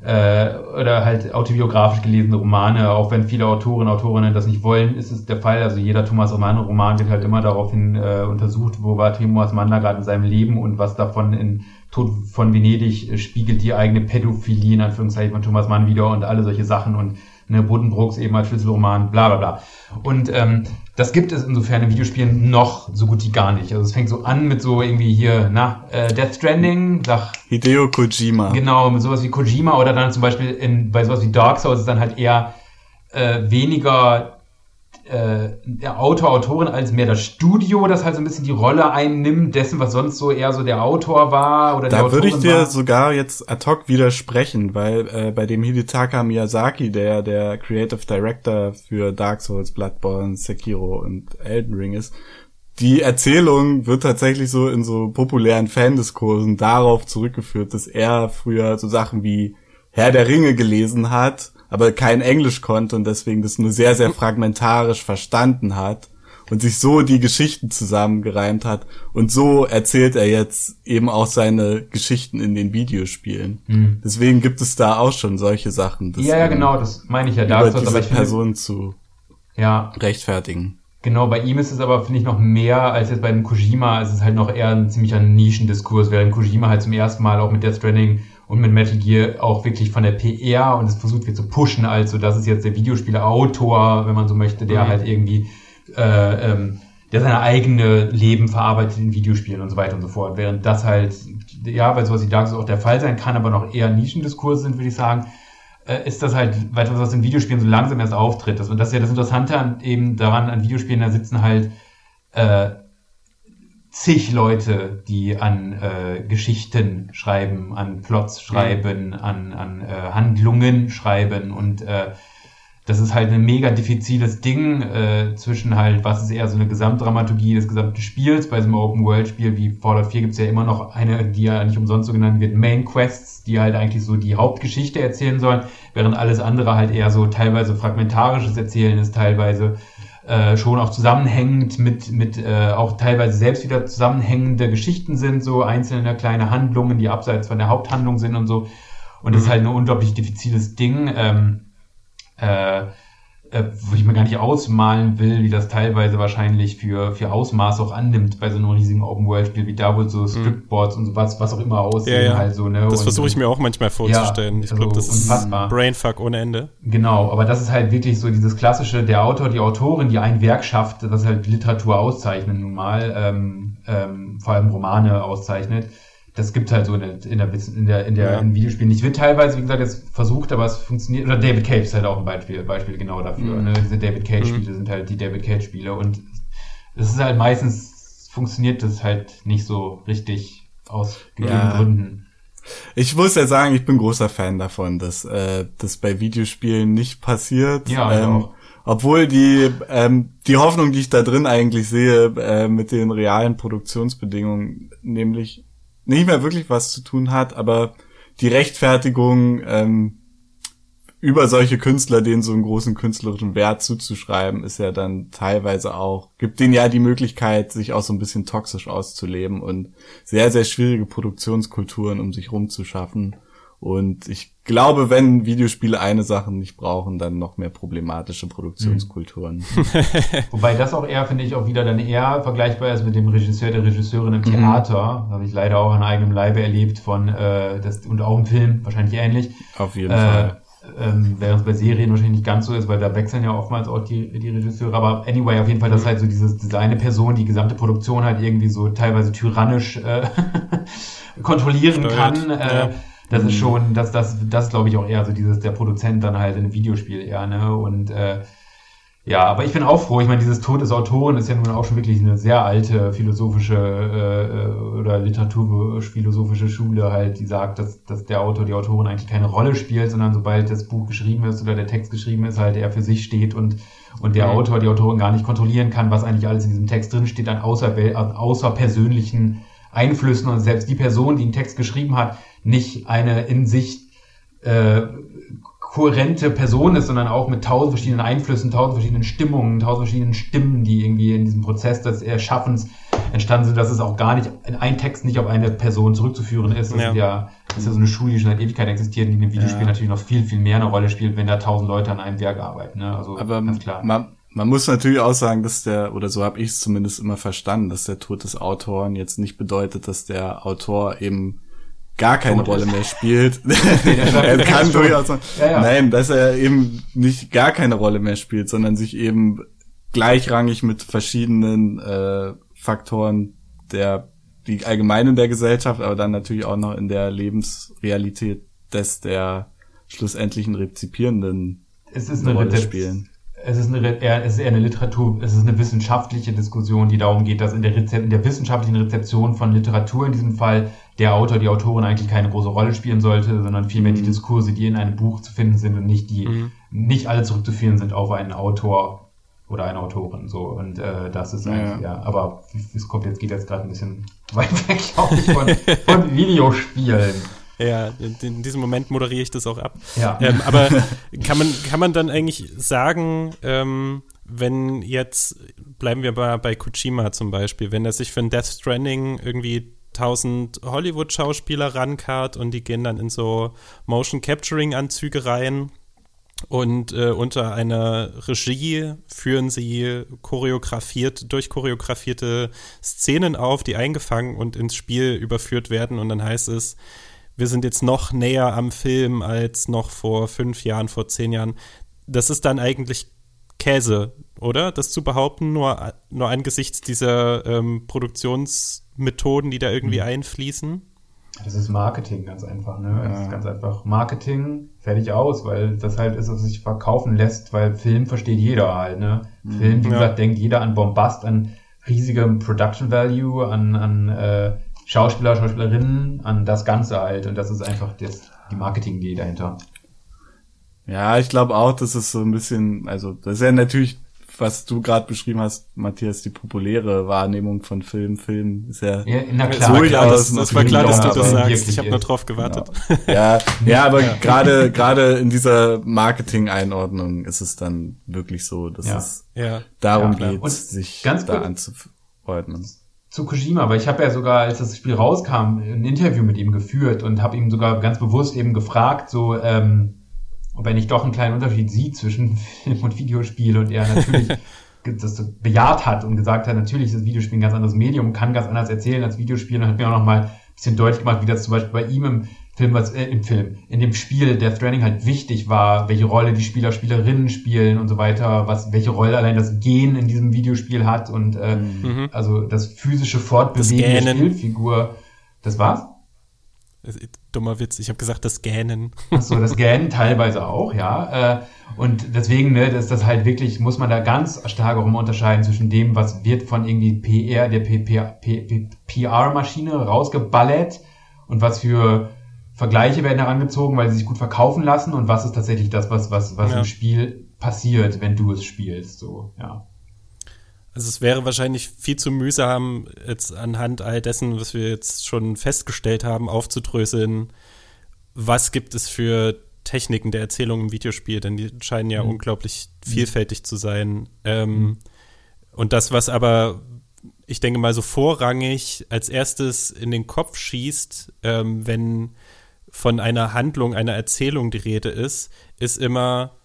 äh, oder halt autobiografisch gelesene Romane, auch wenn viele Autoren, Autorinnen das nicht wollen, ist es der Fall. Also jeder Thomas Mann-Roman wird halt immer daraufhin äh, untersucht, wo war Thomas Mann gerade in seinem Leben und was davon in Tod von Venedig äh, spiegelt die eigene Pädophilie in Anführungszeichen von Thomas Mann wieder und alle solche Sachen und ne, Buddenbrooks eben als Schlüsselroman, bla bla bla. Und ähm, das gibt es insofern in Videospielen noch so gut wie gar nicht. Also es fängt so an mit so irgendwie hier, na, äh, Death Stranding, sag. Hideo Kojima. Genau, mit sowas wie Kojima oder dann zum Beispiel in, bei sowas wie Dark Souls ist dann halt eher äh, weniger äh, der Autor, Autorin als mehr das Studio, das halt so ein bisschen die Rolle einnimmt, dessen, was sonst so eher so der Autor war oder da würde ich dir war. sogar jetzt ad hoc widersprechen, weil äh, bei dem Hidetaka Miyazaki, der der Creative Director für Dark Souls, Bloodborne, Sekiro und Elden Ring ist, die Erzählung wird tatsächlich so in so populären Fandiskursen darauf zurückgeführt, dass er früher so Sachen wie Herr der Ringe gelesen hat aber kein Englisch konnte und deswegen das nur sehr, sehr fragmentarisch verstanden hat und sich so die Geschichten zusammengereimt hat. Und so erzählt er jetzt eben auch seine Geschichten in den Videospielen. Mhm. Deswegen gibt es da auch schon solche Sachen. Ja, ja, genau, das meine ich ja. Da über diese Person zu ja. rechtfertigen. Genau, bei ihm ist es aber, finde ich, noch mehr als jetzt bei dem Kojima. Es ist halt noch eher ein ziemlicher Nischendiskurs, während Kojima halt zum ersten Mal auch mit Death Stranding und mit Metal Gear auch wirklich von der PR und es versucht wird zu pushen, also das ist jetzt der Videospieler-Autor, wenn man so möchte, der mhm. halt irgendwie äh, ähm, der seine eigene Leben verarbeitet in Videospielen und so weiter und so fort. Während das halt, ja, weil sowas wie Dark Souls auch der Fall sein kann, aber noch eher Nischendiskurse sind, würde ich sagen, äh, ist das halt weiter, was in Videospielen so langsam erst auftritt. Das, und das ist ja das Interessante an, eben daran, an Videospielen, da sitzen halt äh, zig Leute, die an äh, Geschichten schreiben, an Plots schreiben, an, an äh, Handlungen schreiben und äh, das ist halt ein mega diffiziles Ding äh, zwischen halt, was ist eher so eine Gesamtdramaturgie des gesamten Spiels. Bei so einem Open-World-Spiel wie Fallout 4 gibt's ja immer noch eine, die ja nicht umsonst so genannt wird, Main Quests, die halt eigentlich so die Hauptgeschichte erzählen sollen, während alles andere halt eher so teilweise fragmentarisches Erzählen ist, teilweise äh, schon auch zusammenhängend mit, mit äh, auch teilweise selbst wieder zusammenhängende Geschichten sind, so einzelne kleine Handlungen, die abseits von der Haupthandlung sind und so. Und das ist mhm. halt ein unglaublich diffiziles Ding. Ähm, äh, äh, wo ich mir gar nicht ausmalen will, wie das teilweise wahrscheinlich für, für Ausmaß auch annimmt bei so einem riesigen Open-World-Spiel wie da, wo so. Stripboards mhm. und was, was auch immer aussehen ja, ja. halt so, ne? Das versuche ich mir auch manchmal vorzustellen. Ja, ich glaube, also das unfassbar. ist Brainfuck ohne Ende. Genau, aber das ist halt wirklich so dieses klassische, der Autor, die Autorin, die ein Werk schafft, das halt Literatur auszeichnet nun mal, ähm, ähm, vor allem Romane auszeichnet das gibt halt so in der, in der, in der, in der ja. in Videospielen nicht. Wird teilweise, wie gesagt, jetzt versucht, aber es funktioniert. Oder David Cage ist halt auch ein Beispiel, Beispiel genau dafür. Mhm. Ne? Diese David Cage-Spiele mhm. sind halt die David Cage-Spiele und es ist halt meistens funktioniert das halt nicht so richtig aus gegebenen ja. Gründen. Ich muss ja sagen, ich bin großer Fan davon, dass äh, das bei Videospielen nicht passiert. Ja, ähm, auch. Obwohl die ähm, die Hoffnung, die ich da drin eigentlich sehe, äh, mit den realen Produktionsbedingungen, nämlich nicht mehr wirklich was zu tun hat, aber die Rechtfertigung ähm, über solche Künstler, denen so einen großen künstlerischen Wert zuzuschreiben, ist ja dann teilweise auch, gibt denen ja die Möglichkeit, sich auch so ein bisschen toxisch auszuleben und sehr, sehr schwierige Produktionskulturen um sich rumzuschaffen. Und ich glaube, wenn Videospiele eine Sache nicht brauchen, dann noch mehr problematische Produktionskulturen. <laughs> Wobei das auch eher, finde ich, auch wieder dann eher vergleichbar ist mit dem Regisseur, der Regisseurin im mhm. Theater. Mhm. Habe ich leider auch an eigenem Leibe erlebt von, äh, das, und auch im Film, wahrscheinlich ähnlich. Auf jeden äh, Fall. Ähm, während es bei Serien wahrscheinlich nicht ganz so ist, weil da wechseln ja oftmals auch die, die Regisseure. Aber anyway, auf jeden Fall, das ist halt so dieses, diese eine Person, die gesamte Produktion halt irgendwie so teilweise tyrannisch äh, <laughs> kontrollieren Steuert. kann. Äh, ja das ist mhm. schon, das, das, das glaube ich auch eher so dieses, der Produzent dann halt in einem Videospiel eher, ne? Und äh, ja, aber ich bin auch froh. Ich meine, dieses Tod des Autoren ist ja nun auch schon wirklich eine sehr alte philosophische äh, oder literaturphilosophische Schule halt, die sagt, dass, dass der Autor, die Autorin eigentlich keine Rolle spielt, sondern sobald das Buch geschrieben ist oder der Text geschrieben ist, halt er für sich steht und, und der mhm. Autor, die Autorin gar nicht kontrollieren kann, was eigentlich alles in diesem Text drin steht, an außer, außerpersönlichen Einflüssen und selbst die Person, die den Text geschrieben hat, nicht eine in sich äh, kohärente Person ist, sondern auch mit tausend verschiedenen Einflüssen, tausend verschiedenen Stimmungen, tausend verschiedenen Stimmen, die irgendwie in diesem Prozess des Erschaffens entstanden sind, dass es auch gar nicht in ein Text nicht auf eine Person zurückzuführen ist. Das Ja. ist ja, das ist ja so eine Schule, die schon seit Ewigkeit existiert, die in dem Videospiel Ja. natürlich noch viel, viel mehr eine Rolle spielt, wenn da tausend Leute an einem Werk arbeiten. Ne? Also Aber ganz klar. man, man muss natürlich auch sagen, dass der, oder so habe ich es zumindest immer verstanden, dass der Tod des Autoren jetzt nicht bedeutet, dass der Autor eben gar keine Rolle mehr spielt. <laughs> <laughs> er kann durchaus sagen, Ja, ja. nein, dass er eben nicht gar keine Rolle mehr spielt, sondern sich eben gleichrangig mit verschiedenen äh, Faktoren der die allgemein in der Gesellschaft, aber dann natürlich auch noch in der Lebensrealität des der schlussendlichen Rezipierenden es ist eine eine Rolle spielen. Es ist, eine, eher, es ist eher eine Literatur, es ist eine wissenschaftliche Diskussion, die darum geht, dass in der, Rezep in der wissenschaftlichen Rezeption von Literatur in diesem Fall der Autor, die Autorin eigentlich keine große Rolle spielen sollte, sondern vielmehr die Diskurse, die in einem Buch zu finden sind und nicht die, nicht alle zurückzuführen sind auf einen Autor oder eine Autorin. So und äh, das ist Ja, eigentlich, ja. Aber es kommt jetzt, geht jetzt gerade ein bisschen <laughs> weit weg, glaube ich, von, <laughs> von Videospielen. Ja, in, diesem Moment moderiere ich das auch ab. Ja. Ähm, aber <laughs> kann man, kann man dann eigentlich sagen, ähm, wenn jetzt, bleiben wir mal bei Kojima zum Beispiel, wenn er sich für ein Death Stranding irgendwie 1000 Hollywood-Schauspieler rankarrt und die gehen dann in so Motion-Capturing-Anzüge rein und äh, unter einer Regie führen sie choreografiert, durchchoreografierte Szenen auf, die eingefangen und ins Spiel überführt werden und dann heißt es, wir sind jetzt noch näher am Film als noch vor fünf Jahren, vor zehn Jahren. Das ist dann eigentlich Käse, oder? Das zu behaupten, nur, nur angesichts dieser ähm, Produktionsmethoden, die da irgendwie einfließen. Das ist Marketing ganz einfach, ne? Das ist ganz einfach Marketing, fertig aus, weil das halt ist, was sich verkaufen lässt, weil Film versteht jeder halt, ne? Film, wie Ja. gesagt, denkt jeder an Bombast, an riesigem Production Value, an, an äh, Schauspieler, Schauspielerinnen, an das Ganze halt. Und das ist einfach das, die Marketing-Idee dahinter. Ja, ich glaube auch, das ist so ein bisschen, also das ist ja natürlich, was du gerade beschrieben hast, Matthias, die populäre Wahrnehmung von Film. Film ist ja, Ja, na klar, Durchaus klar, dass, es war klar, dass du das sagst. Ich habe nur drauf gewartet. ja, ja, <laughs> aber gerade gerade in dieser Marketing-Einordnung ist es dann wirklich so, dass Ja. es Ja. darum Ja, geht, Und sich ganz da anzuordnen. zu Kojima, aber ich habe ja sogar, als das Spiel rauskam, ein Interview mit ihm geführt und habe ihm sogar ganz bewusst eben gefragt, so ähm, ob er nicht doch einen kleinen Unterschied sieht zwischen <laughs> Film und Videospiel und er natürlich <laughs> das bejaht hat und gesagt hat, natürlich ist das Videospiel ein ganz anderes Medium, kann ganz anders erzählen als Videospiel und hat mir auch noch mal ein bisschen deutlich gemacht, wie das zum Beispiel bei ihm im Film, was, äh, im Film, in dem Spiel Death Stranding halt wichtig war, welche Rolle die Spieler, Spielerinnen spielen und so weiter, was, welche Rolle allein das Gen in diesem Videospiel hat und äh, Mhm. also das physische Fortbewegen der Gähnen. Spielfigur. Das war's? Dummer Witz, ich habe gesagt, das Gähnen. Achso, das Gähnen teilweise auch, ja. Äh, Und deswegen, ne, ist das halt wirklich, muss man da ganz stark auch immer unterscheiden zwischen dem, was wird von irgendwie PR, der PR-Maschine rausgeballert und was für Vergleiche werden herangezogen, weil sie sich gut verkaufen lassen und was ist tatsächlich das, was, was, was Ja. im Spiel passiert, wenn du es spielst, so, ja. Also es wäre wahrscheinlich viel zu mühsam, jetzt anhand all dessen, was wir jetzt schon festgestellt haben, aufzudröseln, was gibt es für Techniken der Erzählung im Videospiel, denn die scheinen ja Mhm. unglaublich vielfältig zu sein. Ähm, und das, was aber, ich denke mal, so vorrangig als erstes in den Kopf schießt, ähm, wenn von einer Handlung, einer Erzählung die Rede ist, ist immer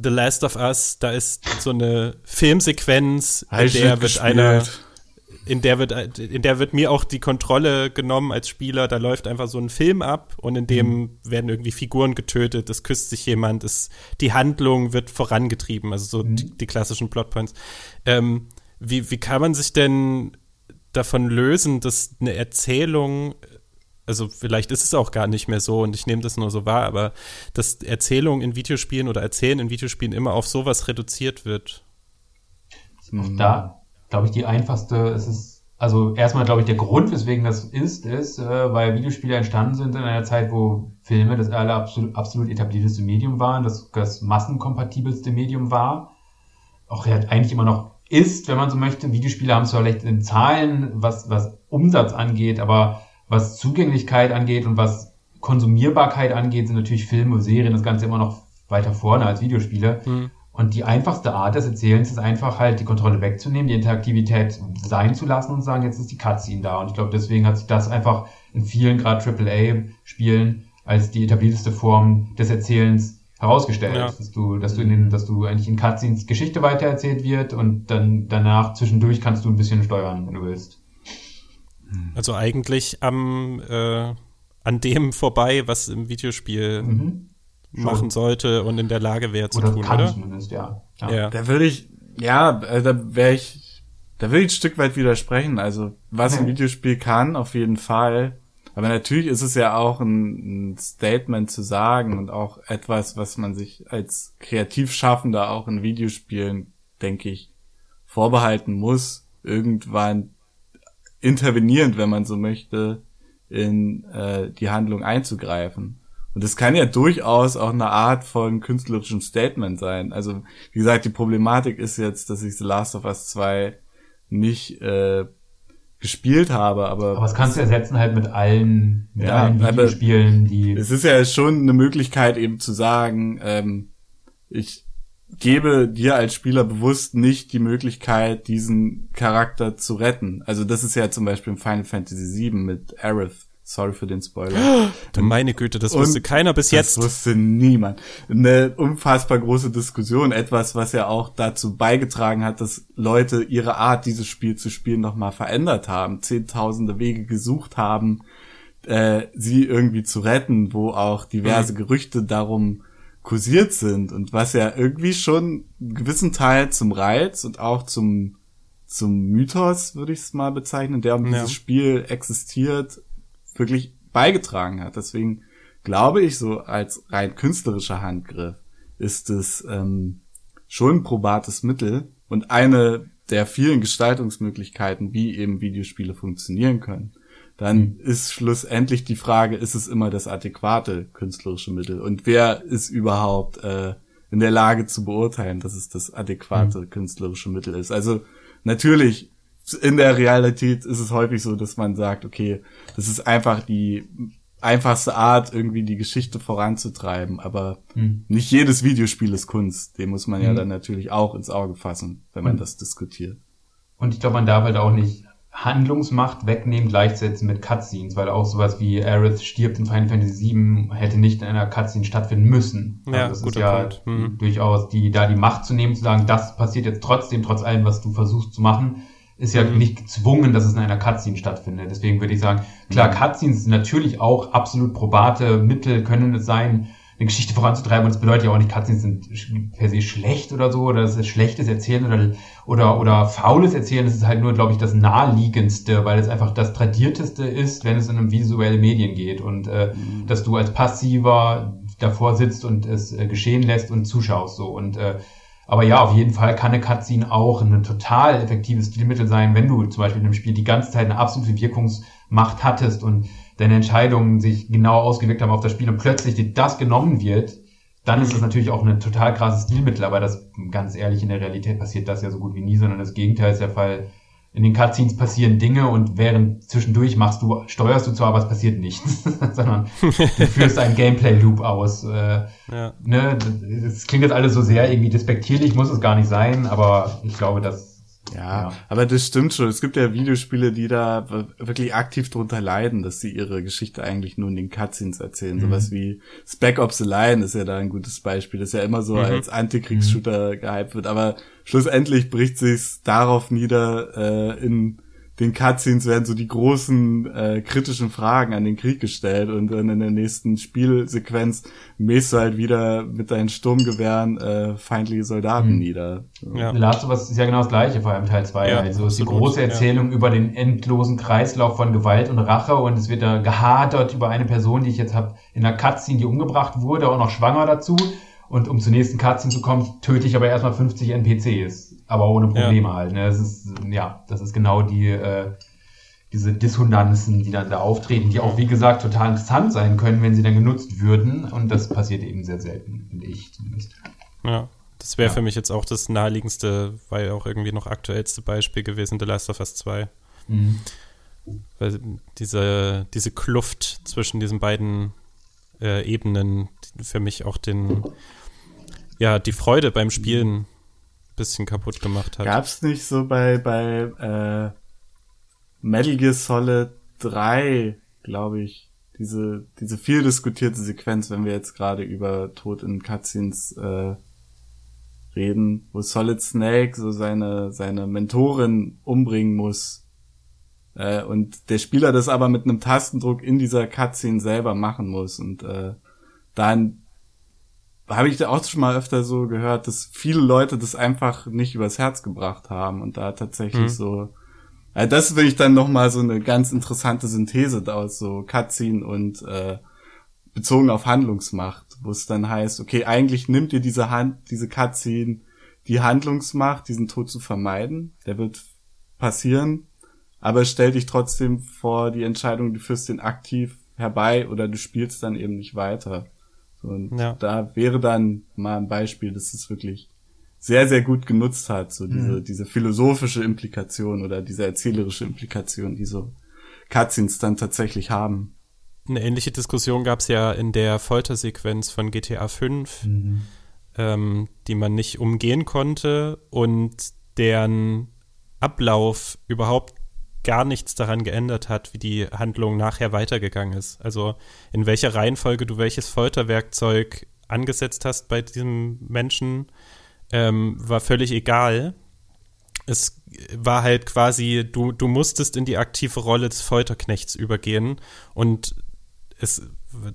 The Last of Us, da ist so eine Filmsequenz, in der wird einer, in der wird, in der wird mir auch die Kontrolle genommen als Spieler. Da läuft einfach so ein Film ab und in dem Mhm. werden irgendwie Figuren getötet, es küsst sich jemand, es, die Handlung wird vorangetrieben, also so Mhm. die, die klassischen Plotpoints. Ähm, wie, wie kann man sich denn davon lösen, dass eine Erzählung also vielleicht ist es auch gar nicht mehr so und ich nehme das nur so wahr, aber dass Erzählung in Videospielen oder Erzählen in Videospielen immer auf sowas reduziert wird. Da, glaube ich, die einfachste, es ist, also erstmal, glaube ich, der Grund, weswegen das ist, ist, äh, weil Videospiele entstanden sind in einer Zeit, wo Filme das alle absolut, absolut etablierteste Medium waren, das, das massenkompatibelste Medium war. Auch eigentlich immer noch ist, wenn man so möchte. Videospiele haben zwar vielleicht in Zahlen, was, was Umsatz angeht, aber was Zugänglichkeit angeht und was Konsumierbarkeit angeht, sind natürlich Filme, Serien, das Ganze immer noch weiter vorne als Videospiele. Und Und die einfachste Art des Erzählens ist einfach halt die Kontrolle wegzunehmen, die Interaktivität sein zu lassen und sagen, jetzt ist die Cutscene da. Und ich glaube, deswegen hat sich das einfach in vielen gerade AAA-Spielen als die etablierteste Form des Erzählens herausgestellt, ja. dass du, dass du in den, dass du eigentlich in Cutscenes Geschichte weitererzählt wird und dann danach zwischendurch kannst du ein bisschen steuern, wenn du willst. Also eigentlich am äh, an dem vorbei, was im Videospiel mhm. machen sollte und in der Lage wäre zu oder tun, kann oder? Zumindest, ja. ja. ja. Da würde ich, ja, äh, da wäre ich, da will ich ein Stück weit widersprechen. Also was ein Videospiel kann, auf jeden Fall. Aber natürlich ist es ja auch ein, ein, Statement zu sagen und auch etwas, was man sich als Kreativschaffender auch in Videospielen, denke ich, vorbehalten muss, irgendwann intervenierend, wenn man so möchte, in äh, die Handlung einzugreifen. Und das kann ja durchaus auch eine Art von künstlerischem Statement sein. Also, wie gesagt, die Problematik ist jetzt, dass ich The Last of Us 2 nicht äh, gespielt habe, aber. Aber das kannst du ersetzen halt mit allen, mit ja, allen Videospielen, die. Es ist ja schon eine Möglichkeit eben zu sagen, ähm, ich gebe dir als Spieler bewusst nicht die Möglichkeit, diesen Charakter zu retten. Also das ist ja zum Beispiel im Final Fantasy VII mit Aerith Sorry für den Spoiler. <gasps> Meine Güte, das wusste keiner bis jetzt. Das wusste niemand. Eine unfassbar große Diskussion. Etwas, was ja auch dazu beigetragen hat, dass Leute ihre Art, dieses Spiel zu spielen, nochmal verändert haben. Zehntausende Wege gesucht haben, äh, sie irgendwie zu retten, wo auch diverse mhm. Gerüchte darum kursiert sind und was ja irgendwie schon einen gewissen Teil zum Reiz und auch zum zum Mythos, würde ich es mal bezeichnen, der um ja. dieses Spiel existiert, wirklich beigetragen hat. Deswegen glaube ich, so als rein künstlerischer Handgriff ist es ähm, schon ein probates Mittel und eine der vielen Gestaltungsmöglichkeiten, wie eben Videospiele funktionieren können. Dann mhm. ist schlussendlich die Frage, ist es immer das adäquate künstlerische Mittel? Und wer ist überhaupt äh, in der Lage zu beurteilen, dass es das adäquate mhm. künstlerische Mittel ist? Also natürlich in der Realität ist es häufig so, dass man sagt, okay, das ist einfach die einfachste Art, irgendwie die Geschichte voranzutreiben. Aber mhm. nicht jedes Videospiel ist Kunst. Dem muss man ja dann natürlich auch ins Auge fassen, wenn man das diskutiert. Und ich glaube, man darf halt auch nicht Handlungsmacht wegnehmen, gleichsetzen mit Cutscenes, weil auch sowas wie Aerith stirbt in Final Fantasy VII hätte nicht in einer Cutscene stattfinden müssen. Ja, also das ist ja. Mhm. durchaus die, da die Macht zu nehmen, zu sagen, das passiert jetzt trotzdem, trotz allem, was du versuchst zu machen ist ja mhm. nicht gezwungen, dass es in einer Cutscene stattfindet. Deswegen würde ich sagen, klar, mhm. Cutscenes sind natürlich auch absolut probate Mittel, können es sein, eine Geschichte voranzutreiben. Und das bedeutet ja auch nicht, Cutscenes sind per se schlecht oder so, oder es ist schlechtes Erzählen oder, oder, oder faules Erzählen. Das ist halt nur, glaube ich, das naheliegendste, weil es einfach das tradierteste ist, wenn es in um visuelle Medien geht. Und äh, mhm. dass du als Passiver davor sitzt und es äh, geschehen lässt und zuschaust so. Und äh, aber ja, auf jeden Fall kann eine Cutscene auch ein total effektives Stilmittel sein, wenn du zum Beispiel in einem Spiel die ganze Zeit eine absolute Wirkungsmacht hattest und deine Entscheidungen sich genau ausgewirkt haben auf das Spiel und plötzlich dir das genommen wird, dann ist das natürlich auch ein total krasses Stilmittel, aber das, ganz ehrlich, in der Realität passiert das ja so gut wie nie, sondern das Gegenteil ist der Fall in den Cutscenes passieren Dinge und während zwischendurch machst du, steuerst du zwar, aber es passiert nichts, <laughs> sondern du führst einen Gameplay-Loop aus. Äh, ja. ne, das klingt jetzt alles so sehr irgendwie despektierlich, muss es gar nicht sein, aber ich glaube, dass ja, ja, aber das stimmt schon. Es gibt ja Videospiele, die da wirklich aktiv drunter leiden, dass sie ihre Geschichte eigentlich nur in den Cutscenes erzählen. Mhm. Sowas wie Spec Ops The Line ist ja da ein gutes Beispiel, das ja immer so mhm. als Antikriegsshooter mhm. gehypt wird. Aber schlussendlich bricht sich's darauf nieder, äh, in den Cutscenes werden so die großen äh, kritischen Fragen an den Krieg gestellt und dann in der nächsten Spielsequenz mähst du halt wieder mit deinen Sturmgewehren äh, feindliche Soldaten mhm. nieder. So. Ja. Last of Us ist ja genau das gleiche, vor allem Teil 2. Ja, also ist die große Erzählung ja. über den endlosen Kreislauf von Gewalt und Rache und es wird da gehadert über eine Person, die ich jetzt habe in einer Cutscene, die umgebracht wurde, auch noch schwanger dazu. Und um zur nächsten Cutscene zu kommen, töte ich aber erstmal 50 NPCs aber ohne Probleme ja. halt. Ne? Das ist, ja, das ist genau die, äh, diese Dissonanzen, die dann da auftreten, die auch, wie gesagt, total interessant sein können, wenn sie dann genutzt würden. Und das passiert eben sehr selten, finde ich zumindest. Ja, das wäre ja. für mich jetzt auch das naheliegendste, weil auch irgendwie noch aktuellste Beispiel gewesen, The Last of Us 2. Mhm. Weil diese, diese Kluft zwischen diesen beiden äh, Ebenen für mich auch den ja, die Freude beim Spielen bisschen kaputt gemacht hat. Gab's nicht so bei, bei äh, Metal Gear Solid 3, glaube ich, diese, diese viel diskutierte Sequenz, wenn wir jetzt gerade über Tod in Cutscenes äh, reden, wo Solid Snake so seine, seine Mentorin umbringen muss. Äh, und der Spieler das aber mit einem Tastendruck in dieser Cutscene selber machen muss. Und äh, dann habe ich da auch schon mal öfter so gehört, dass viele Leute das einfach nicht übers Herz gebracht haben und da tatsächlich mhm. so also das will ich dann noch mal so eine ganz interessante Synthese aus so Cutscene und äh, bezogen auf Handlungsmacht, wo es dann heißt, okay, eigentlich nimmt ihr diese Hand, diese Cutscene die Handlungsmacht, diesen Tod zu vermeiden, der wird passieren, aber stell dich trotzdem vor die Entscheidung, du führst den aktiv herbei oder du spielst dann eben nicht weiter. Und ja. da wäre dann mal ein Beispiel, dass es wirklich sehr, sehr gut genutzt hat, so diese, mhm. diese philosophische Implikation oder diese erzählerische Implikation, die so Cutscenes dann tatsächlich haben. Eine ähnliche Diskussion gab es ja in der Foltersequenz von GTA 5, mhm. ähm, die man nicht umgehen konnte und deren Ablauf überhaupt gar nichts daran geändert hat, wie die Handlung nachher weitergegangen ist. Also in welcher Reihenfolge du welches Folterwerkzeug angesetzt hast bei diesem Menschen, ähm, war völlig egal. Es war halt quasi, du, du musstest in die aktive Rolle des Folterknechts übergehen und es,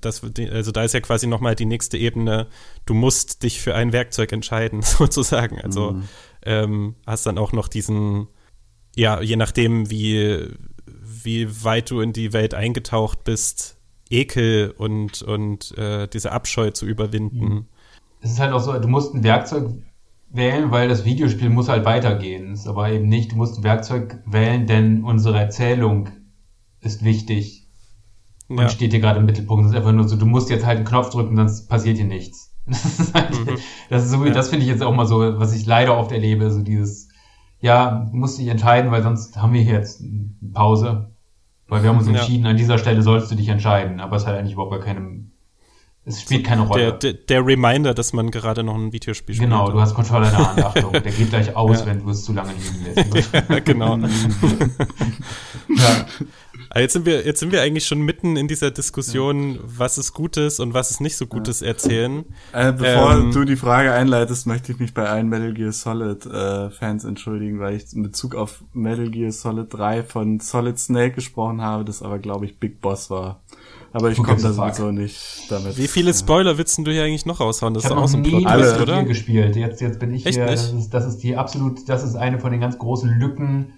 das, also da ist ja quasi nochmal die nächste Ebene, du musst dich für ein Werkzeug entscheiden, <laughs> sozusagen. Also mhm. ähm, hast dann auch noch diesen, ja, je nachdem, wie, wie weit du in die Welt eingetaucht bist, Ekel und, und äh, diese Abscheu zu überwinden. Es ist halt auch so, du musst ein Werkzeug wählen, weil das Videospiel muss halt weitergehen. Ist aber eben nicht, du musst ein Werkzeug wählen, denn unsere Erzählung ist wichtig und ja. steht hier gerade im Mittelpunkt. Es ist einfach nur so, du musst jetzt halt einen Knopf drücken, sonst passiert hier nichts. <laughs> Das ist, halt, mhm. das ist so, ja. das finde ich jetzt auch mal so, was ich leider oft erlebe, so dieses, ja, musst dich entscheiden, weil sonst haben wir hier jetzt eine Pause. Weil wir haben uns entschieden, ja. an dieser Stelle sollst du dich entscheiden, aber es hat eigentlich überhaupt gar keine es spielt keine Rolle. Der, der, der, Reminder, dass man gerade noch ein Videospiel spielt. Genau, du hast Controller in der Hand, Achtung. Der geht gleich aus, ja. wenn du es zu lange liegen lässt. <laughs> <laughs> <laughs> ja, genau. ja. Jetzt sind, wir, jetzt sind wir eigentlich schon mitten in dieser Diskussion, was ist Gutes und was ist nicht so Gutes erzählen. Äh, bevor ähm, du die Frage einleitest, möchte ich mich bei allen Metal Gear Solid äh, Fans entschuldigen, weil ich in Bezug auf Metal Gear Solid 3 von Solid Snake gesprochen habe, das aber, glaube ich, Big Boss war. Aber ich komme da sowieso nicht damit. Wie viele Spoiler willst du hier eigentlich noch raushauen? Das ich ist auch so ein Plot, Alle. oder? gespielt. Jetzt, jetzt bin ich Echt hier. Das ist, das ist die absolut, das ist eine von den ganz großen Lücken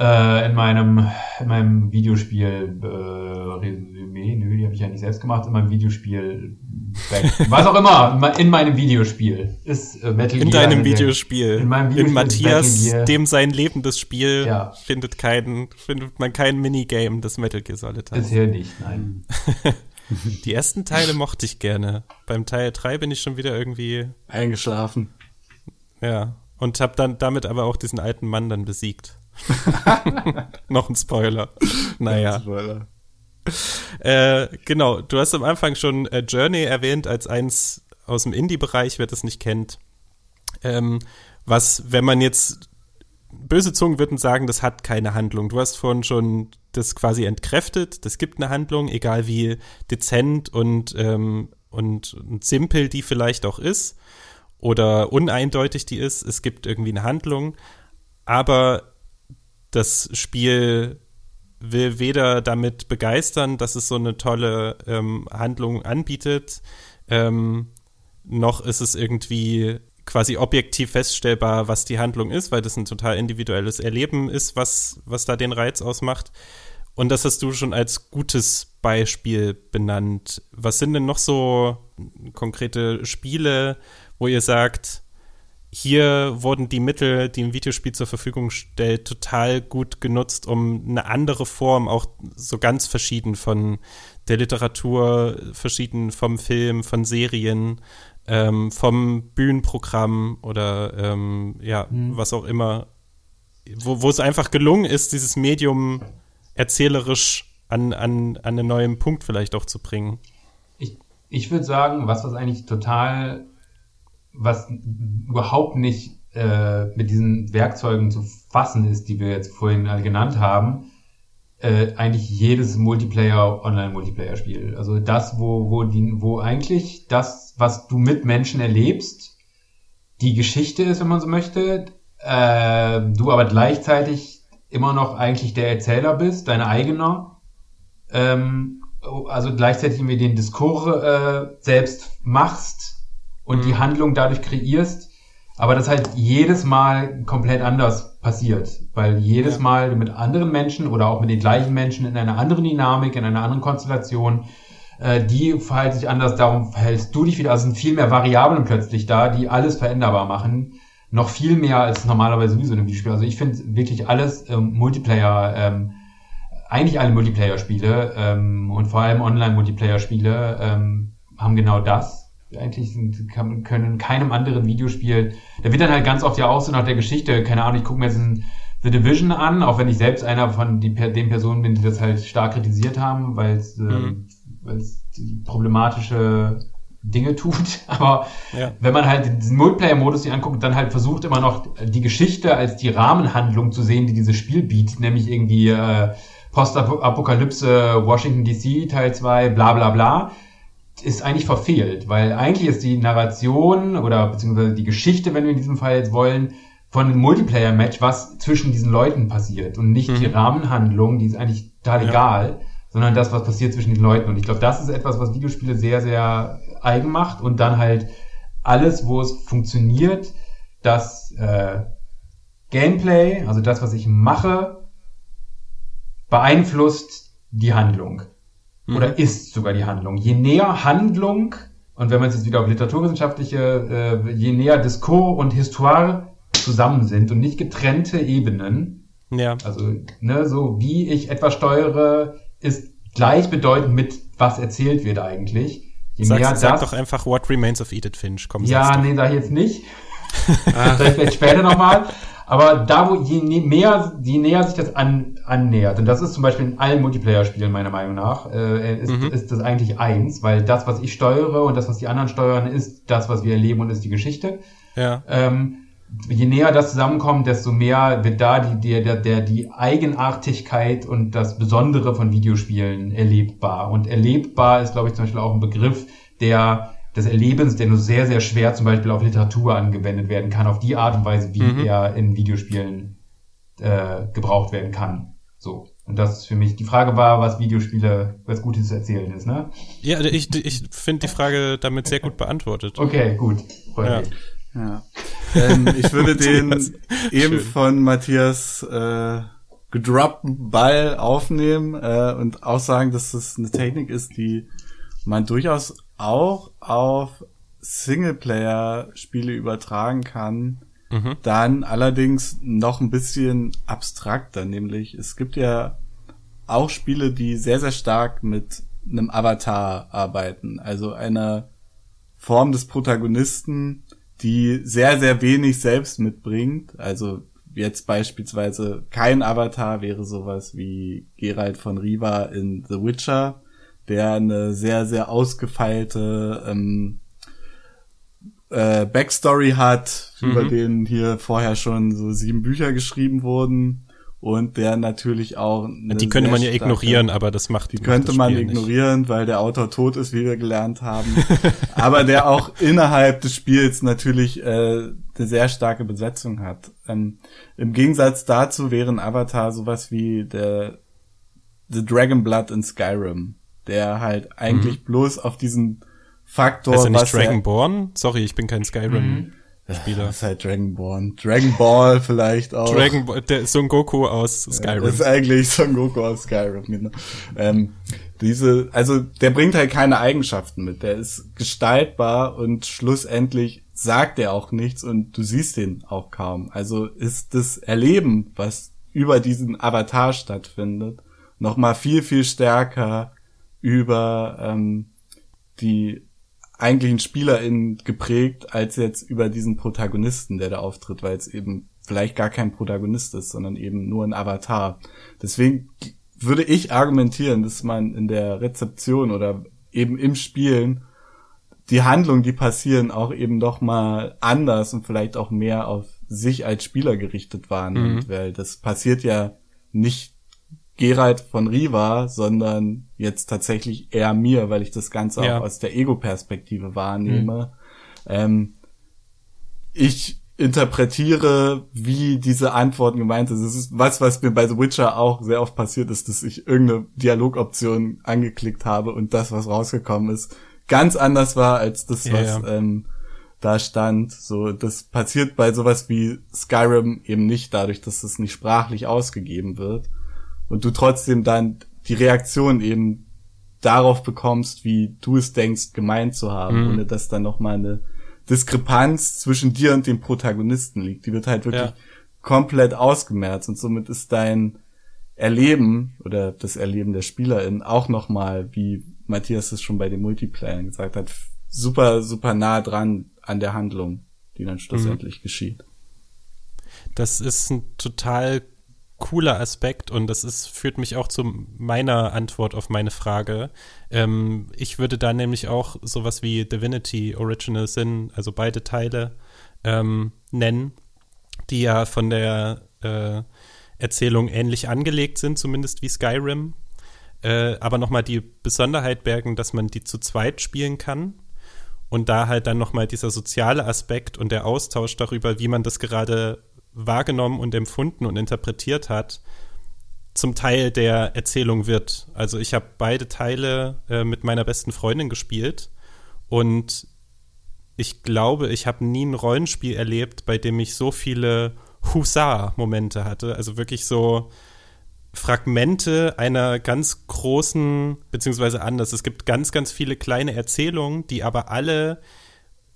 äh, in meinem in meinem Videospiel äh, Resümee. Nö, die habe ich ja nicht selbst gemacht. In meinem Videospiel <laughs> was auch immer, in meinem Videospiel ist äh, Metal In Gear deinem Videospiel. In meinem Videospiel. In Matthias, dem sein lebendes Spiel ja. findet kein, findet man kein Minigame, das Metal Gear Solid hat. Bisher nicht, nein. <laughs> Die ersten Teile mochte ich gerne. Beim Teil 3 bin ich schon wieder irgendwie eingeschlafen. Ja, und habe dann damit aber auch diesen alten Mann dann besiegt. <laughs> Noch ein Spoiler. Naja. Ein Spoiler. Äh, genau, du hast am Anfang schon äh, Journey erwähnt als eins aus dem Indie-Bereich, wer das nicht kennt. Ähm, was, wenn man jetzt böse Zungen würden sagen, das hat keine Handlung. Du hast vorhin schon das quasi entkräftet. Das gibt eine Handlung, egal wie dezent und, ähm, und, und simpel die vielleicht auch ist oder uneindeutig die ist. Es gibt irgendwie eine Handlung, aber das Spiel will weder damit begeistern, dass es so eine tolle ähm, Handlung anbietet, ähm, noch ist es irgendwie quasi objektiv feststellbar, was die Handlung ist, weil das ein total individuelles Erleben ist, was, was da den Reiz ausmacht. Und das hast du schon als gutes Beispiel benannt. Was sind denn noch so konkrete Spiele, wo ihr sagt, hier wurden die Mittel, die ein Videospiel zur Verfügung stellt, total gut genutzt, um eine andere Form, auch so ganz verschieden von der Literatur, verschieden vom Film, von Serien, ähm, vom Bühnenprogramm oder ähm, ja, mhm. was auch immer, wo, wo es einfach gelungen ist, dieses Medium erzählerisch an, an, an einen neuen Punkt vielleicht auch zu bringen. Ich, ich würde sagen, was das eigentlich total was überhaupt nicht äh, mit diesen Werkzeugen zu fassen ist, die wir jetzt vorhin alle genannt haben, äh, eigentlich jedes Multiplayer, Online-Multiplayer-Spiel. Also das, wo, wo, die, wo eigentlich das, was du mit Menschen erlebst, die Geschichte ist, wenn man so möchte, äh, du aber gleichzeitig immer noch eigentlich der Erzähler bist, deine eigener. Ähm, also gleichzeitig irgendwie den Diskurs äh, selbst machst und mhm. die Handlung dadurch kreierst, aber das halt jedes Mal komplett anders passiert, weil jedes ja. Mal mit anderen Menschen oder auch mit den gleichen Menschen in einer anderen Dynamik, in einer anderen Konstellation, äh, die verhalten sich anders, darum verhältst du dich wieder, also sind viel mehr Variablen plötzlich da, die alles veränderbar machen, noch viel mehr als normalerweise sowieso in einem Videospiel. Also ich finde wirklich alles ähm, Multiplayer, ähm, eigentlich alle Multiplayer-Spiele ähm, und vor allem Online-Multiplayer-Spiele ähm, haben genau das. Eigentlich sind, kann, können keinem anderen Videospiel, da wird dann halt ganz oft ja auch so nach der Geschichte, keine Ahnung, ich gucke mir jetzt ein The Division an, auch wenn ich selbst einer von die, den Personen bin, die das halt stark kritisiert haben, weil es ähm, mhm. problematische Dinge tut. <laughs> Aber ja. wenn man halt diesen Multiplayer-Modus sich anguckt, dann halt versucht immer noch die Geschichte als die Rahmenhandlung zu sehen, die dieses Spiel bietet, nämlich irgendwie äh, Postapokalypse, Washington DC Teil 2, bla bla bla, ist eigentlich verfehlt, weil eigentlich ist die Narration oder beziehungsweise die Geschichte, wenn wir in diesem Fall jetzt wollen, von einem Multiplayer-Match, was zwischen diesen Leuten passiert und nicht mhm. die Rahmenhandlung, die ist eigentlich total ja. egal, sondern das, was passiert zwischen den Leuten. Und ich glaube, das ist etwas, was Videospiele sehr, sehr eigen macht und dann halt alles, wo es funktioniert, das äh, Gameplay, also das, was ich mache, beeinflusst die Handlung. Mhm. Oder ist sogar die Handlung. Je näher Handlung, und wenn man es jetzt wieder auf literaturwissenschaftliche, äh, je näher Diskurs und Histoire zusammen sind und nicht getrennte Ebenen, ja. also ne, so wie ich etwas steuere, ist gleichbedeutend mit was erzählt wird eigentlich. Je sag, mehr sag das, doch einfach What Remains of Edith Finch. Komm, ja, nee, sag ich jetzt nicht. <laughs> Vielleicht später nochmal. Aber da, wo je mehr, je näher sich das an, annähert, und das ist zum Beispiel in allen Multiplayer-Spielen meiner Meinung nach, äh, ist, mhm. ist das eigentlich eins, weil das, was ich steuere und das, was die anderen steuern, ist das, was wir erleben und ist die Geschichte. Ja. Ähm, je näher das zusammenkommt, desto mehr wird da die, die, der, der, die Eigenartigkeit und das Besondere von Videospielen erlebbar. Und erlebbar ist, glaube ich, zum Beispiel auch ein Begriff, der des Erlebens, der nur sehr, sehr schwer zum Beispiel auf Literatur angewendet werden kann, auf die Art und Weise, wie mhm. er in Videospielen äh, gebraucht werden kann. So. Und das ist für mich, die Frage war, was Videospiele, was Gutes zu erzählen ist, ne? Ja, ich, ich finde die Frage damit sehr gut beantwortet. Okay, gut. Ja. ja. Ähm, ich würde <laughs> den eben Schön. von Matthias äh, gedroppten Ball aufnehmen äh, und auch sagen, dass das eine Technik ist, die man durchaus auch auf Singleplayer-Spiele übertragen kann, mhm. dann allerdings noch ein bisschen abstrakter, nämlich es gibt ja auch Spiele, die sehr, sehr stark mit einem Avatar arbeiten, also einer Form des Protagonisten, die sehr, sehr wenig selbst mitbringt, also jetzt beispielsweise kein Avatar wäre sowas wie Geralt von Riva in The Witcher, der eine sehr, sehr ausgefeilte ähm, äh, Backstory hat, mhm. über den hier vorher schon so sieben Bücher geschrieben wurden und der natürlich auch die könnte man ja ignorieren, aber das macht die könnte man ignorieren, nicht. weil der Autor tot ist, wie wir gelernt haben, <laughs> aber der auch innerhalb des Spiels natürlich äh, eine sehr starke Besetzung hat. Ähm, Im Gegensatz dazu wären Avatar sowas wie der The Dragon Blood in Skyrim der halt eigentlich mhm. bloß auf diesen Faktor. Ist er nicht Dragonborn? Sorry, ich bin kein Skyrim. Spieler. Das ist halt Dragonborn. Dragon Ball vielleicht auch. Dragon Ball, der Son Goku aus Skyrim. das ist eigentlich Son Goku aus Skyrim, genau. Ähm, diese, also der bringt halt keine Eigenschaften mit. Der ist gestaltbar und schlussendlich sagt er auch nichts und du siehst ihn auch kaum. Also ist das Erleben, was über diesen Avatar stattfindet, nochmal viel, viel stärker über ähm, die eigentlichen SpielerInnen geprägt, als jetzt über diesen Protagonisten, der da auftritt, weil es eben vielleicht gar kein Protagonist ist, sondern eben nur ein Avatar. Deswegen würde ich argumentieren, dass man in der Rezeption oder eben im Spielen die Handlungen, die passieren, auch eben doch mal anders und vielleicht auch mehr auf sich als Spieler gerichtet waren. Mhm. weil das passiert ja nicht Geralt von Riva, sondern jetzt tatsächlich eher mir, weil ich das Ganze ja. auch aus der Ego-Perspektive wahrnehme. Mhm. Ähm, ich interpretiere, wie diese Antworten gemeint sind. Das ist was, was mir bei The Witcher auch sehr oft passiert ist, dass ich irgendeine Dialogoption angeklickt habe und das, was rausgekommen ist, ganz anders war als das, ja, was ja. Ähm, da stand. So, das passiert bei sowas wie Skyrim eben nicht dadurch, dass es nicht sprachlich ausgegeben wird und du trotzdem dann die Reaktion eben darauf bekommst, wie du es denkst, gemeint zu haben, mhm. ohne dass dann nochmal eine Diskrepanz zwischen dir und dem Protagonisten liegt. Die wird halt wirklich ja. komplett ausgemerzt und somit ist dein Erleben oder das Erleben der Spielerin auch nochmal, wie Matthias es schon bei den Multiplayern gesagt hat, super, super nah dran an der Handlung, die dann schlussendlich mhm. geschieht. Das ist ein total cooler Aspekt und das ist, führt mich auch zu meiner Antwort auf meine Frage. Ähm, ich würde da nämlich auch sowas wie Divinity Original Sin, also beide Teile, ähm, nennen, die ja von der äh, Erzählung ähnlich angelegt sind, zumindest wie Skyrim. Äh, aber nochmal die Besonderheit bergen, dass man die zu zweit spielen kann. Und da halt dann nochmal dieser soziale Aspekt und der Austausch darüber, wie man das gerade wahrgenommen und empfunden und interpretiert hat, zum Teil der Erzählung wird. Also ich habe beide Teile äh, mit meiner besten Freundin gespielt und ich glaube, ich habe nie ein Rollenspiel erlebt, bei dem ich so viele Hussar-Momente hatte. Also wirklich so Fragmente einer ganz großen, beziehungsweise anders. Es gibt ganz, ganz viele kleine Erzählungen, die aber alle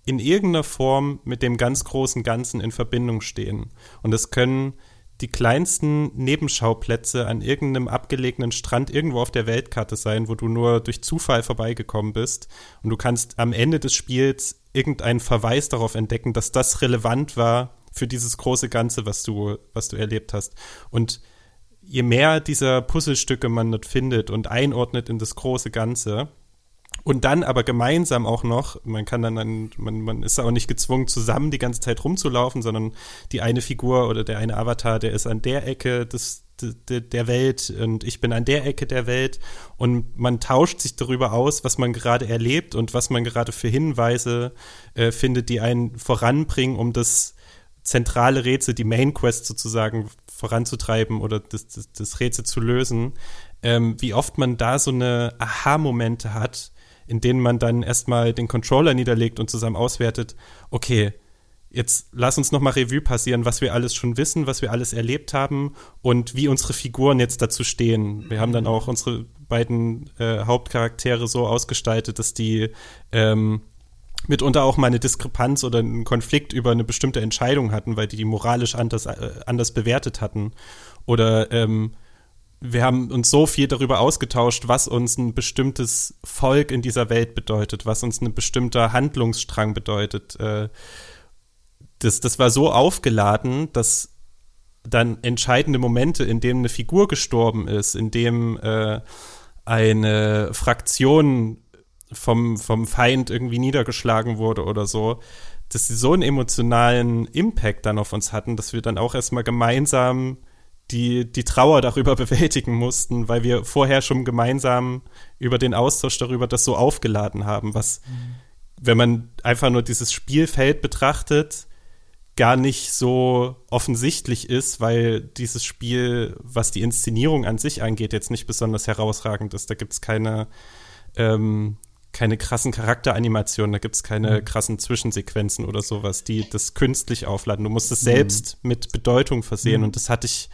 in irgendeiner Form mit dem ganz großen Ganzen in Verbindung stehen. Und es können die kleinsten Nebenschauplätze an irgendeinem abgelegenen Strand irgendwo auf der Weltkarte sein, wo du nur durch Zufall vorbeigekommen bist. Und du kannst am Ende des Spiels irgendeinen Verweis darauf entdecken, dass das relevant war für dieses große Ganze, was du, was du erlebt hast. Und je mehr dieser Puzzlestücke man dort findet und einordnet in das große Ganze, und dann aber gemeinsam auch noch, man kann dann, dann man, man ist auch nicht gezwungen, zusammen die ganze Zeit rumzulaufen, sondern die eine Figur oder der eine Avatar, der ist an der Ecke des, de, der Welt und ich bin an der Ecke der Welt und man tauscht sich darüber aus, was man gerade erlebt und was man gerade für Hinweise äh, findet, die einen voranbringen, um das zentrale Rätsel, die Main Quest sozusagen voranzutreiben oder das, das, das Rätsel zu lösen. Ähm, wie oft man da so eine Aha-Momente hat, in denen man dann erstmal den Controller niederlegt und zusammen auswertet, okay, jetzt lass uns nochmal Revue passieren, was wir alles schon wissen, was wir alles erlebt haben und wie unsere Figuren jetzt dazu stehen. Wir haben dann auch unsere beiden äh, Hauptcharaktere so ausgestaltet, dass die ähm, mitunter auch mal eine Diskrepanz oder einen Konflikt über eine bestimmte Entscheidung hatten, weil die die moralisch anders, äh, anders bewertet hatten. Oder ähm, wir haben uns so viel darüber ausgetauscht, was uns ein bestimmtes Volk in dieser Welt bedeutet, was uns ein bestimmter Handlungsstrang bedeutet. Äh, das, das war so aufgeladen, dass dann entscheidende Momente, in denen eine Figur gestorben ist, in dem äh, eine Fraktion vom, vom Feind irgendwie niedergeschlagen wurde oder so, dass sie so einen emotionalen Impact dann auf uns hatten, dass wir dann auch erstmal gemeinsam die, die Trauer darüber <laughs> bewältigen mussten, weil wir vorher schon gemeinsam über den Austausch darüber das so aufgeladen haben, was, mhm. wenn man einfach nur dieses Spielfeld betrachtet, gar nicht so offensichtlich ist, weil dieses Spiel, was die Inszenierung an sich angeht, jetzt nicht besonders herausragend ist. Da gibt es keine, ähm, keine krassen Charakteranimationen, da gibt es keine mhm. krassen Zwischensequenzen oder sowas, die das künstlich aufladen. Du musst es mhm. selbst mit Bedeutung versehen mhm. und das hatte ich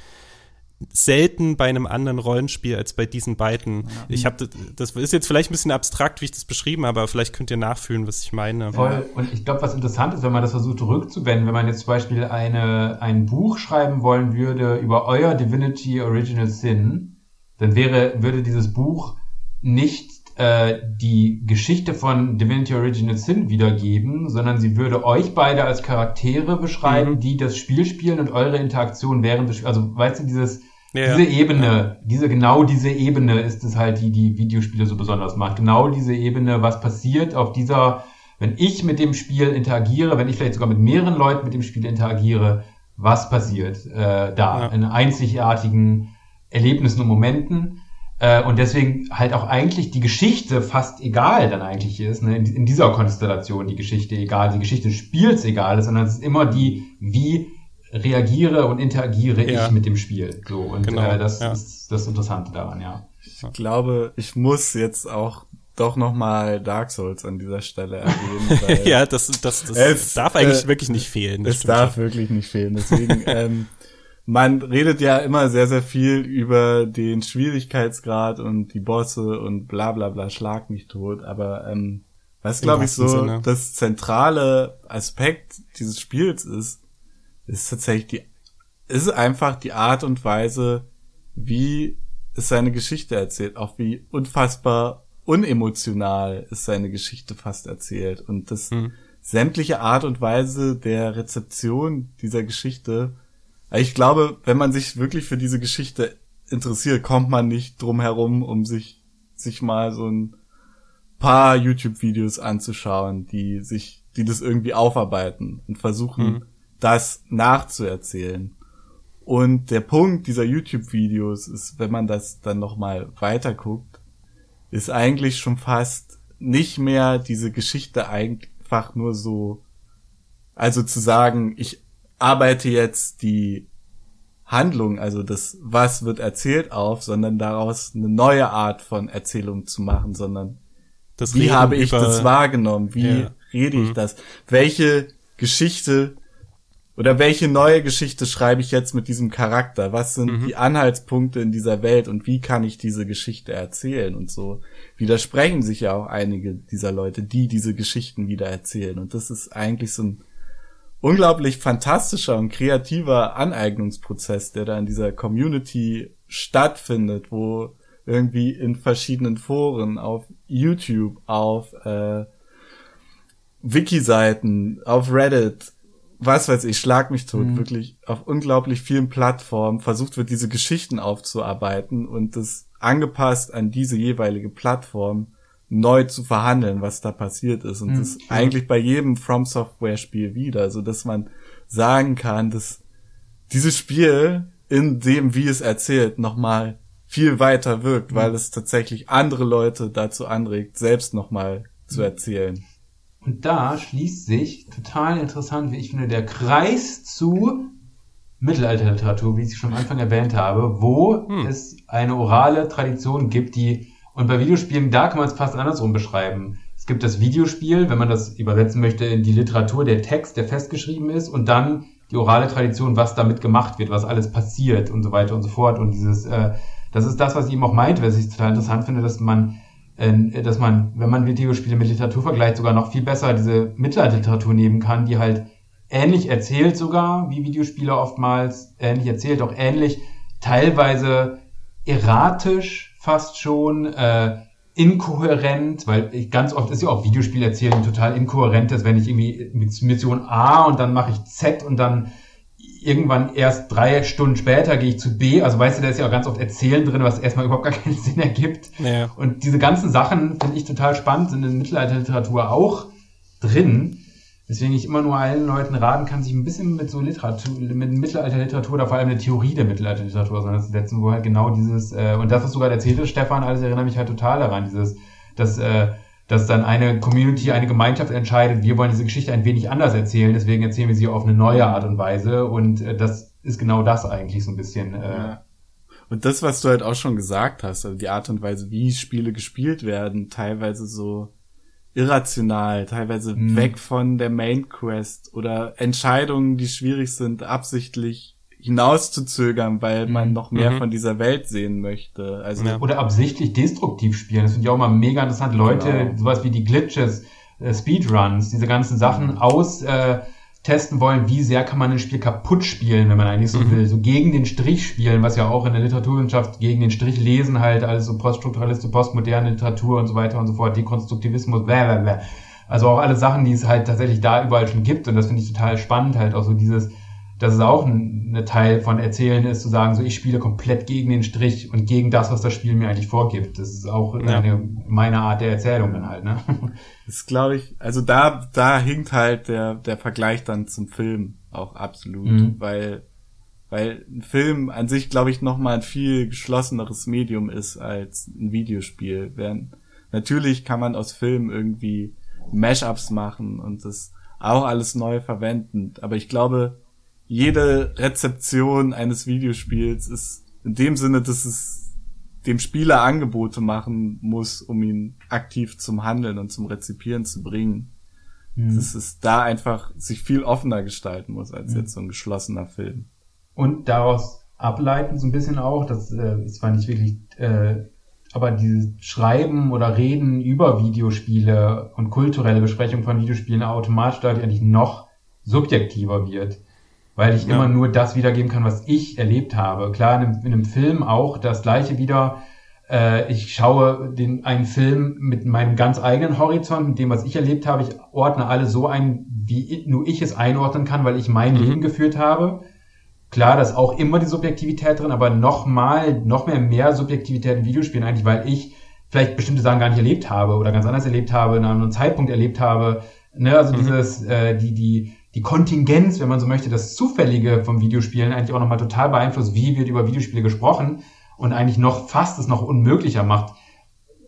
selten bei einem anderen Rollenspiel als bei diesen beiden. Ja. Ich habe das ist jetzt vielleicht ein bisschen abstrakt, wie ich das beschrieben habe, aber vielleicht könnt ihr nachfühlen, was ich meine. Voll. Und ich glaube, was interessant ist, wenn man das versucht rückzuwenden, wenn man jetzt zum Beispiel eine, ein Buch schreiben wollen würde über euer Divinity Original Sin, dann wäre, würde dieses Buch nicht äh, die Geschichte von Divinity Original Sin wiedergeben, sondern sie würde euch beide als Charaktere beschreiben, mhm. die das Spiel spielen und eure Interaktion während des Spiels. Also, weißt du, dieses ja, diese Ebene, diese, genau diese Ebene ist es halt, die die Videospiele so besonders macht. Genau diese Ebene, was passiert auf dieser wenn ich mit dem Spiel interagiere, wenn ich vielleicht sogar mit mehreren Leuten mit dem Spiel interagiere, was passiert äh, da ja. in einzigartigen Erlebnissen und Momenten. Äh, und deswegen halt auch eigentlich die Geschichte fast egal dann eigentlich ist, ne? in, in dieser Konstellation die Geschichte egal, die Geschichte des Spiels egal ist, sondern es ist immer die, wie reagiere und interagiere ja. ich mit dem Spiel. So, und genau, äh, das ja. ist das Interessante daran, ja. Ich glaube, ich muss jetzt auch doch nochmal Dark Souls an dieser Stelle erwähnen. <laughs> ja, das, das, das es, darf eigentlich äh, wirklich nicht fehlen. Es darf schon. wirklich nicht fehlen. Deswegen, <laughs> ähm, man redet ja immer sehr, sehr viel über den Schwierigkeitsgrad und die Bosse und bla bla bla, schlag mich tot. Aber ähm, was glaube ich so Sinne. das zentrale Aspekt dieses Spiels ist, ist tatsächlich die, ist einfach die Art und Weise, wie es seine Geschichte erzählt, auch wie unfassbar unemotional ist seine Geschichte fast erzählt und das hm. sämtliche Art und Weise der Rezeption dieser Geschichte. Ich glaube, wenn man sich wirklich für diese Geschichte interessiert, kommt man nicht drum herum, um sich sich mal so ein paar YouTube-Videos anzuschauen, die sich, die das irgendwie aufarbeiten und versuchen, hm. Das nachzuerzählen. Und der Punkt dieser YouTube-Videos ist, wenn man das dann nochmal weiter guckt, ist eigentlich schon fast nicht mehr diese Geschichte einfach nur so, also zu sagen, ich arbeite jetzt die Handlung, also das, was wird erzählt auf, sondern daraus eine neue Art von Erzählung zu machen, sondern das wie Reden habe ich das wahrgenommen, wie ja. rede ich mhm. das, welche Geschichte oder welche neue Geschichte schreibe ich jetzt mit diesem Charakter? Was sind mhm. die Anhaltspunkte in dieser Welt und wie kann ich diese Geschichte erzählen? Und so widersprechen sich ja auch einige dieser Leute, die diese Geschichten wieder erzählen. Und das ist eigentlich so ein unglaublich fantastischer und kreativer Aneignungsprozess, der da in dieser Community stattfindet, wo irgendwie in verschiedenen Foren, auf YouTube, auf äh, Wiki-Seiten, auf Reddit, was weiß ich, schlag mich tot, mhm. wirklich auf unglaublich vielen Plattformen versucht wird, diese Geschichten aufzuarbeiten und das angepasst an diese jeweilige Plattform neu zu verhandeln, was da passiert ist. Und mhm. das eigentlich bei jedem From Software Spiel wieder, so dass man sagen kann, dass dieses Spiel in dem, wie es erzählt, nochmal viel weiter wirkt, mhm. weil es tatsächlich andere Leute dazu anregt, selbst nochmal zu erzählen. Und da schließt sich total interessant, wie ich finde, der Kreis zu Mittelalterliteratur, wie ich es schon am Anfang erwähnt habe, wo hm. es eine orale Tradition gibt, die, und bei Videospielen, da kann man es fast andersrum beschreiben. Es gibt das Videospiel, wenn man das übersetzen möchte, in die Literatur, der Text, der festgeschrieben ist, und dann die orale Tradition, was damit gemacht wird, was alles passiert und so weiter und so fort. Und dieses, äh, das ist das, was ich eben auch meinte, was ich total interessant finde, dass man dass man, wenn man Videospiele mit Literatur vergleicht, sogar noch viel besser diese Mittelalterliteratur nehmen kann, die halt ähnlich erzählt sogar, wie Videospiele oftmals, ähnlich erzählt, auch ähnlich, teilweise erratisch fast schon, äh, inkohärent, weil ich, ganz oft ist ja auch Videospiel erzählen total inkohärentes, wenn ich irgendwie mit Mission A und dann mache ich Z und dann irgendwann erst drei Stunden später gehe ich zu B. Also weißt du, da ist ja auch ganz oft Erzählen drin, was erstmal überhaupt gar keinen <laughs> Sinn ergibt. Ja. Und diese ganzen Sachen finde ich total spannend, sind in Mittelalterliteratur auch drin. Deswegen ich immer nur allen Leuten raten kann, sich ein bisschen mit so Literatur, mit Mittelalterliteratur oder vor allem eine Theorie der Mittelalterliteratur auseinanderzusetzen, wo halt genau dieses, äh, und das, was sogar erzählte, Stefan, alles erinnert mich halt total daran, dieses, dass äh, dass dann eine Community, eine Gemeinschaft entscheidet, wir wollen diese Geschichte ein wenig anders erzählen, deswegen erzählen wir sie auf eine neue Art und Weise. Und äh, das ist genau das eigentlich so ein bisschen. Äh, ja. Und das, was du halt auch schon gesagt hast, also die Art und Weise, wie Spiele gespielt werden, teilweise so irrational, teilweise mhm. weg von der Main Quest oder Entscheidungen, die schwierig sind, absichtlich hinauszuzögern, weil man mhm. noch mehr mhm. von dieser Welt sehen möchte. Also ja. Oder absichtlich destruktiv spielen. Das finde ich auch mal mega interessant. Leute, genau. sowas wie die Glitches, äh, Speedruns, diese ganzen Sachen mhm. aus äh, testen wollen, wie sehr kann man ein Spiel kaputt spielen, wenn man eigentlich so mhm. will. So gegen den Strich spielen, was ja auch in der Literaturwissenschaft gegen den Strich lesen halt, alles so poststrukturaliste, postmoderne Literatur und so weiter und so fort, Dekonstruktivismus, blah, Also auch alle Sachen, die es halt tatsächlich da überall schon gibt. Und das finde ich total spannend, halt auch so dieses, dass es auch ein, ein Teil von Erzählen ist, zu sagen, so ich spiele komplett gegen den Strich und gegen das, was das Spiel mir eigentlich vorgibt. Das ist auch ja. eine, meine Art der Erzählung dann halt, ne? <laughs> Das glaube ich, also da, da hinkt halt der, der Vergleich dann zum Film auch absolut, mhm. weil, weil ein Film an sich, glaube ich, nochmal ein viel geschlosseneres Medium ist als ein Videospiel. Während, natürlich kann man aus Filmen irgendwie Mashups machen und das auch alles neu verwenden, aber ich glaube, jede Rezeption eines Videospiels ist in dem Sinne, dass es dem Spieler Angebote machen muss, um ihn aktiv zum Handeln und zum Rezipieren zu bringen. Mhm. Dass es da einfach sich viel offener gestalten muss als mhm. jetzt so ein geschlossener Film. Und daraus ableiten so ein bisschen auch, das äh, ist zwar nicht wirklich, äh, aber dieses Schreiben oder Reden über Videospiele und kulturelle Besprechung von Videospielen automatisch dadurch eigentlich noch subjektiver wird weil ich ja. immer nur das wiedergeben kann, was ich erlebt habe. Klar, in einem, in einem Film auch das gleiche wieder. Äh, ich schaue den, einen Film mit meinem ganz eigenen Horizont, mit dem, was ich erlebt habe. Ich ordne alles so ein, wie nur ich es einordnen kann, weil ich mein mhm. Leben geführt habe. Klar, da ist auch immer die Subjektivität drin, aber noch mal, noch mehr mehr Subjektivität in Videospielen eigentlich, weil ich vielleicht bestimmte Sachen gar nicht erlebt habe oder ganz anders erlebt habe, in einem Zeitpunkt erlebt habe. Ne, also mhm. dieses, äh, die, die, die Kontingenz, wenn man so möchte, das Zufällige vom Videospielen eigentlich auch nochmal total beeinflusst, wie wird über Videospiele gesprochen und eigentlich noch fast es noch unmöglicher macht.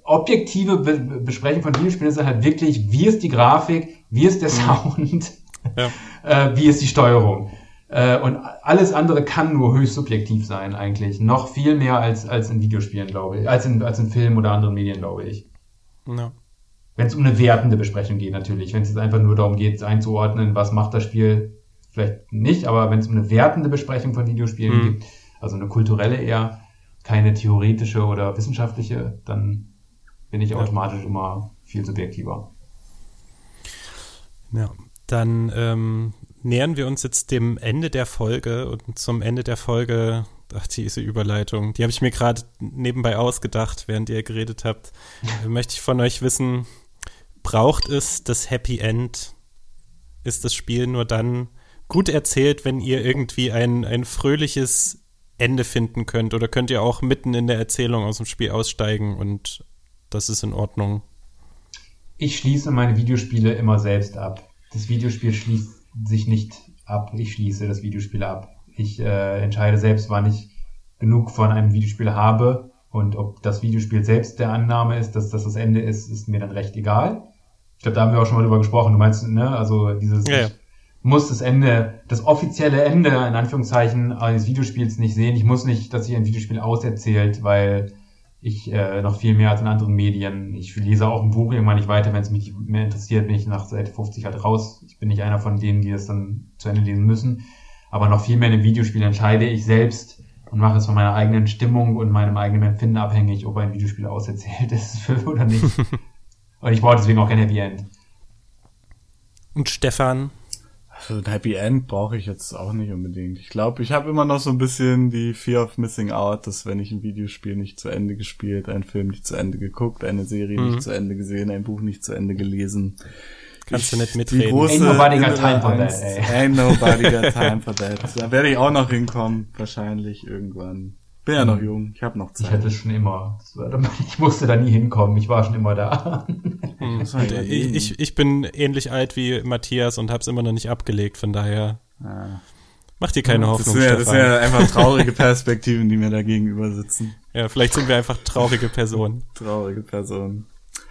Objektive Be Besprechung von Videospielen ist halt wirklich, wie ist die Grafik, wie ist der mhm. Sound, <laughs> ja. <laughs> äh, wie ist die Steuerung. Äh, und alles andere kann nur höchst subjektiv sein eigentlich. Noch viel mehr als, als in Videospielen, glaube ich. Als in, als in Filmen oder anderen Medien, glaube ich. Ja. Wenn es um eine wertende Besprechung geht, natürlich. Wenn es jetzt einfach nur darum geht, einzuordnen, was macht das Spiel, vielleicht nicht, aber wenn es um eine wertende Besprechung von Videospielen mhm. geht, also eine kulturelle eher, keine theoretische oder wissenschaftliche, dann bin ich ja. automatisch immer viel subjektiver. Ja, dann ähm, nähern wir uns jetzt dem Ende der Folge und zum Ende der Folge, ach, diese Überleitung, die habe ich mir gerade nebenbei ausgedacht, während ihr geredet habt, <laughs> möchte ich von euch wissen, braucht es das Happy End? Ist das Spiel nur dann gut erzählt, wenn ihr irgendwie ein, ein fröhliches Ende finden könnt? Oder könnt ihr auch mitten in der Erzählung aus dem Spiel aussteigen und das ist in Ordnung? Ich schließe meine Videospiele immer selbst ab. Das Videospiel schließt sich nicht ab. Ich schließe das Videospiel ab. Ich äh, entscheide selbst, wann ich genug von einem Videospiel habe und ob das Videospiel selbst der Annahme ist, dass das das Ende ist, ist mir dann recht egal. Ich glaube, da haben wir auch schon mal drüber gesprochen. Du meinst, ne, also dieses ja, ja. muss das Ende, das offizielle Ende in Anführungszeichen eines Videospiels nicht sehen. Ich muss nicht, dass sich ein Videospiel auserzählt, weil ich äh, noch viel mehr als in anderen Medien. Ich lese auch ein Buch irgendwann nicht weiter, wenn es mich mehr interessiert, bin ich nach Seite 50 halt raus. Ich bin nicht einer von denen, die das dann zu Ende lesen müssen. Aber noch viel mehr in einem Videospiel entscheide ich selbst und mache es von meiner eigenen Stimmung und meinem eigenen Empfinden abhängig, ob ein Videospiel auserzählt <laughs> ist oder nicht. Und ich brauche deswegen auch kein Happy End. Und Stefan? Also ein Happy End brauche ich jetzt auch nicht unbedingt. Ich glaube, ich habe immer noch so ein bisschen die Fear of Missing Out, dass wenn ich ein Videospiel nicht zu Ende gespielt, einen Film nicht zu Ende geguckt, eine Serie mhm. nicht zu Ende gesehen, ein Buch nicht zu Ende gelesen. Kannst ich, du nicht mitreden. Große Ain't nobody got time for that, ey. Ain't nobody got time <laughs> for that. Da werde ich auch noch hinkommen, wahrscheinlich irgendwann. Bin ja noch hm. jung, ich habe noch Zeit. Ich hatte es schon immer. Ich musste da nie hinkommen, ich war schon immer da. Hm. ich, ich, ich bin ähnlich alt wie Matthias und habe es immer noch nicht abgelegt, von daher ah. mach dir keine Hoffnung. Das sind, ja, das sind ja einfach <laughs> traurige Perspektiven, die mir da gegenüber sitzen. Ja, vielleicht sind wir einfach traurige Personen. Traurige Personen.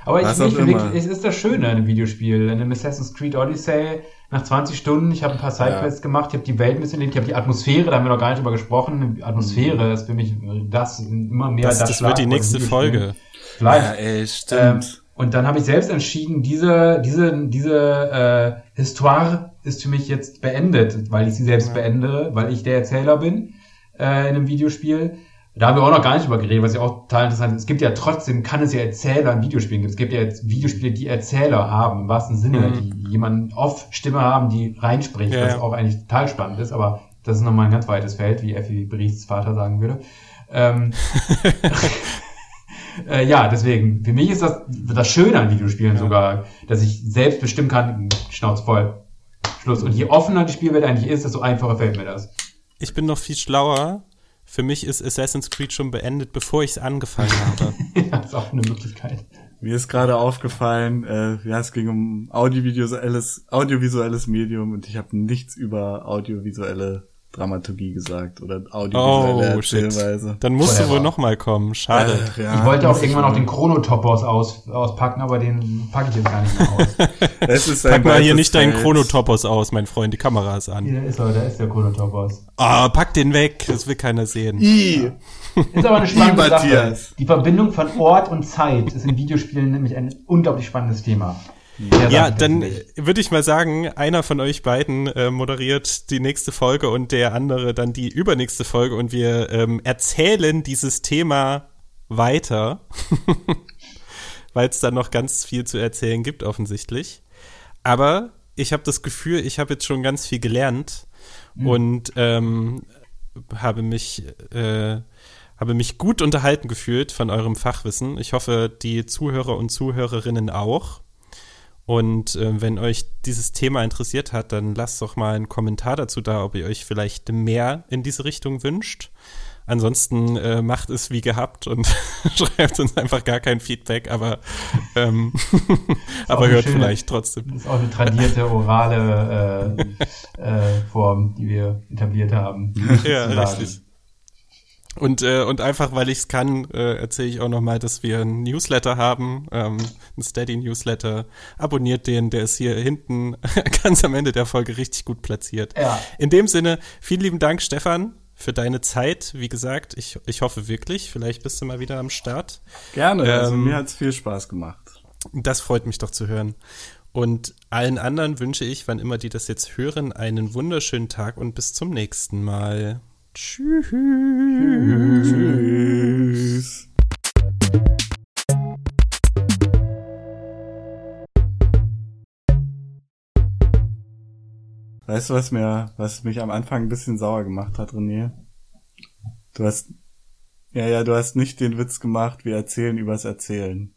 Aber ich, ich, wirklich, es ist das Schöne an einem Videospiel. In einem Assassin's Creed Odyssey, nach 20 Stunden, ich habe ein paar Sidequests ja. gemacht, ich habe die Welt ein bisschen erlebt, ich habe die Atmosphäre, da haben wir noch gar nicht drüber gesprochen. Die Atmosphäre mhm. ist für mich das immer mehr das, das, das wird die nächste Folge. Vielleicht. Ja, ey, stimmt. Ähm, und dann habe ich selbst entschieden, diese, diese, diese äh, Histoire ist für mich jetzt beendet, weil ich sie selbst ja. beende, weil ich der Erzähler bin äh, in einem Videospiel. Da haben wir auch noch gar nicht drüber geredet, was ja auch total interessant ist. Es gibt ja trotzdem, kann es ja Erzähler in Videospielen geben. Es gibt ja jetzt Videospiele, die Erzähler haben, im wahrsten Sinne, mhm. die jemanden Off-Stimme haben, die reinspricht, ja, was ja. auch eigentlich total spannend ist, aber das ist nochmal ein ganz weites Feld, wie Effi Berichts Vater sagen würde. Ähm, <laughs> äh, ja, deswegen, für mich ist das das Schöne an Videospielen ja. sogar, dass ich selbst bestimmen kann, Schnauze voll, Schluss. Und je offener die Spielwelt eigentlich ist, desto einfacher fällt mir das. Ich bin noch viel schlauer. Für mich ist Assassin's Creed schon beendet, bevor ich es angefangen habe. <laughs> ja, ist auch eine Möglichkeit. Mir ist gerade aufgefallen, äh, ja, es ging um audiovisuelles, audiovisuelles Medium und ich habe nichts über audiovisuelle Dramaturgie gesagt oder audiovisuelle Oh, Erzählweise. Dann musst du Whatever. wohl noch mal kommen. Schade. Äh, ja, ich wollte auch irgendwann noch den Chronotopos aus, auspacken, aber den packe ich jetzt gar nicht mehr aus. <laughs> Ein Pack mal hier nicht deinen. Chronotopos aus, mein Freund. Die Kamera ist an. Hier ist er, da ist der Chronotopos. Ah, pack den weg. Das will keiner sehen. I. Ist aber eine spannende Sache. Matthias. Die Verbindung von Ort und Zeit ist in Videospielen nämlich ein unglaublich spannendes Thema. Ja, dann würde ich mal sagen, einer von euch beiden äh, moderiert die nächste Folge und der andere dann die übernächste Folge und wir ähm, erzählen dieses Thema weiter, <laughs> weil es dann noch ganz viel zu erzählen gibt offensichtlich. Aber ich habe das Gefühl, ich habe jetzt schon ganz viel gelernt und ähm, habe mich äh, habe mich gut unterhalten gefühlt von eurem Fachwissen. Ich hoffe, die Zuhörer und Zuhörerinnen auch. Und äh, wenn euch dieses Thema interessiert hat, dann lasst doch mal einen Kommentar dazu da, ob ihr euch vielleicht mehr in diese Richtung wünscht. Ansonsten äh, macht es wie gehabt und <laughs> schreibt uns einfach gar kein Feedback, aber, ähm, <laughs> aber hört schöne- vielleicht trotzdem. Das ist auch eine tradierte orale äh, <laughs> äh, Form, die wir etabliert haben. Ja, richtig. Und, äh, und einfach, weil ich es kann, äh, erzähle ich auch nochmal, dass wir einen Newsletter haben, ähm, einen Steady-Newsletter. Abonniert den, der ist hier hinten <laughs> ganz am Ende der Folge richtig gut platziert. Ja. In dem Sinne, vielen lieben Dank, Stefan, für deine Zeit. Wie gesagt, ich, ich hoffe wirklich, vielleicht bist du mal wieder am Start. Gerne, also Ähm, mir hat's viel Spaß gemacht. Das freut mich doch zu hören. Und allen anderen wünsche ich, wann immer die das jetzt hören, einen wunderschönen Tag und bis zum nächsten Mal. Tschüss. Tschüss. Weißt du, was mir, was mich am Anfang ein bisschen sauer gemacht hat, René? Du hast, ja, ja, du hast nicht den Witz gemacht, wir erzählen übers Erzählen.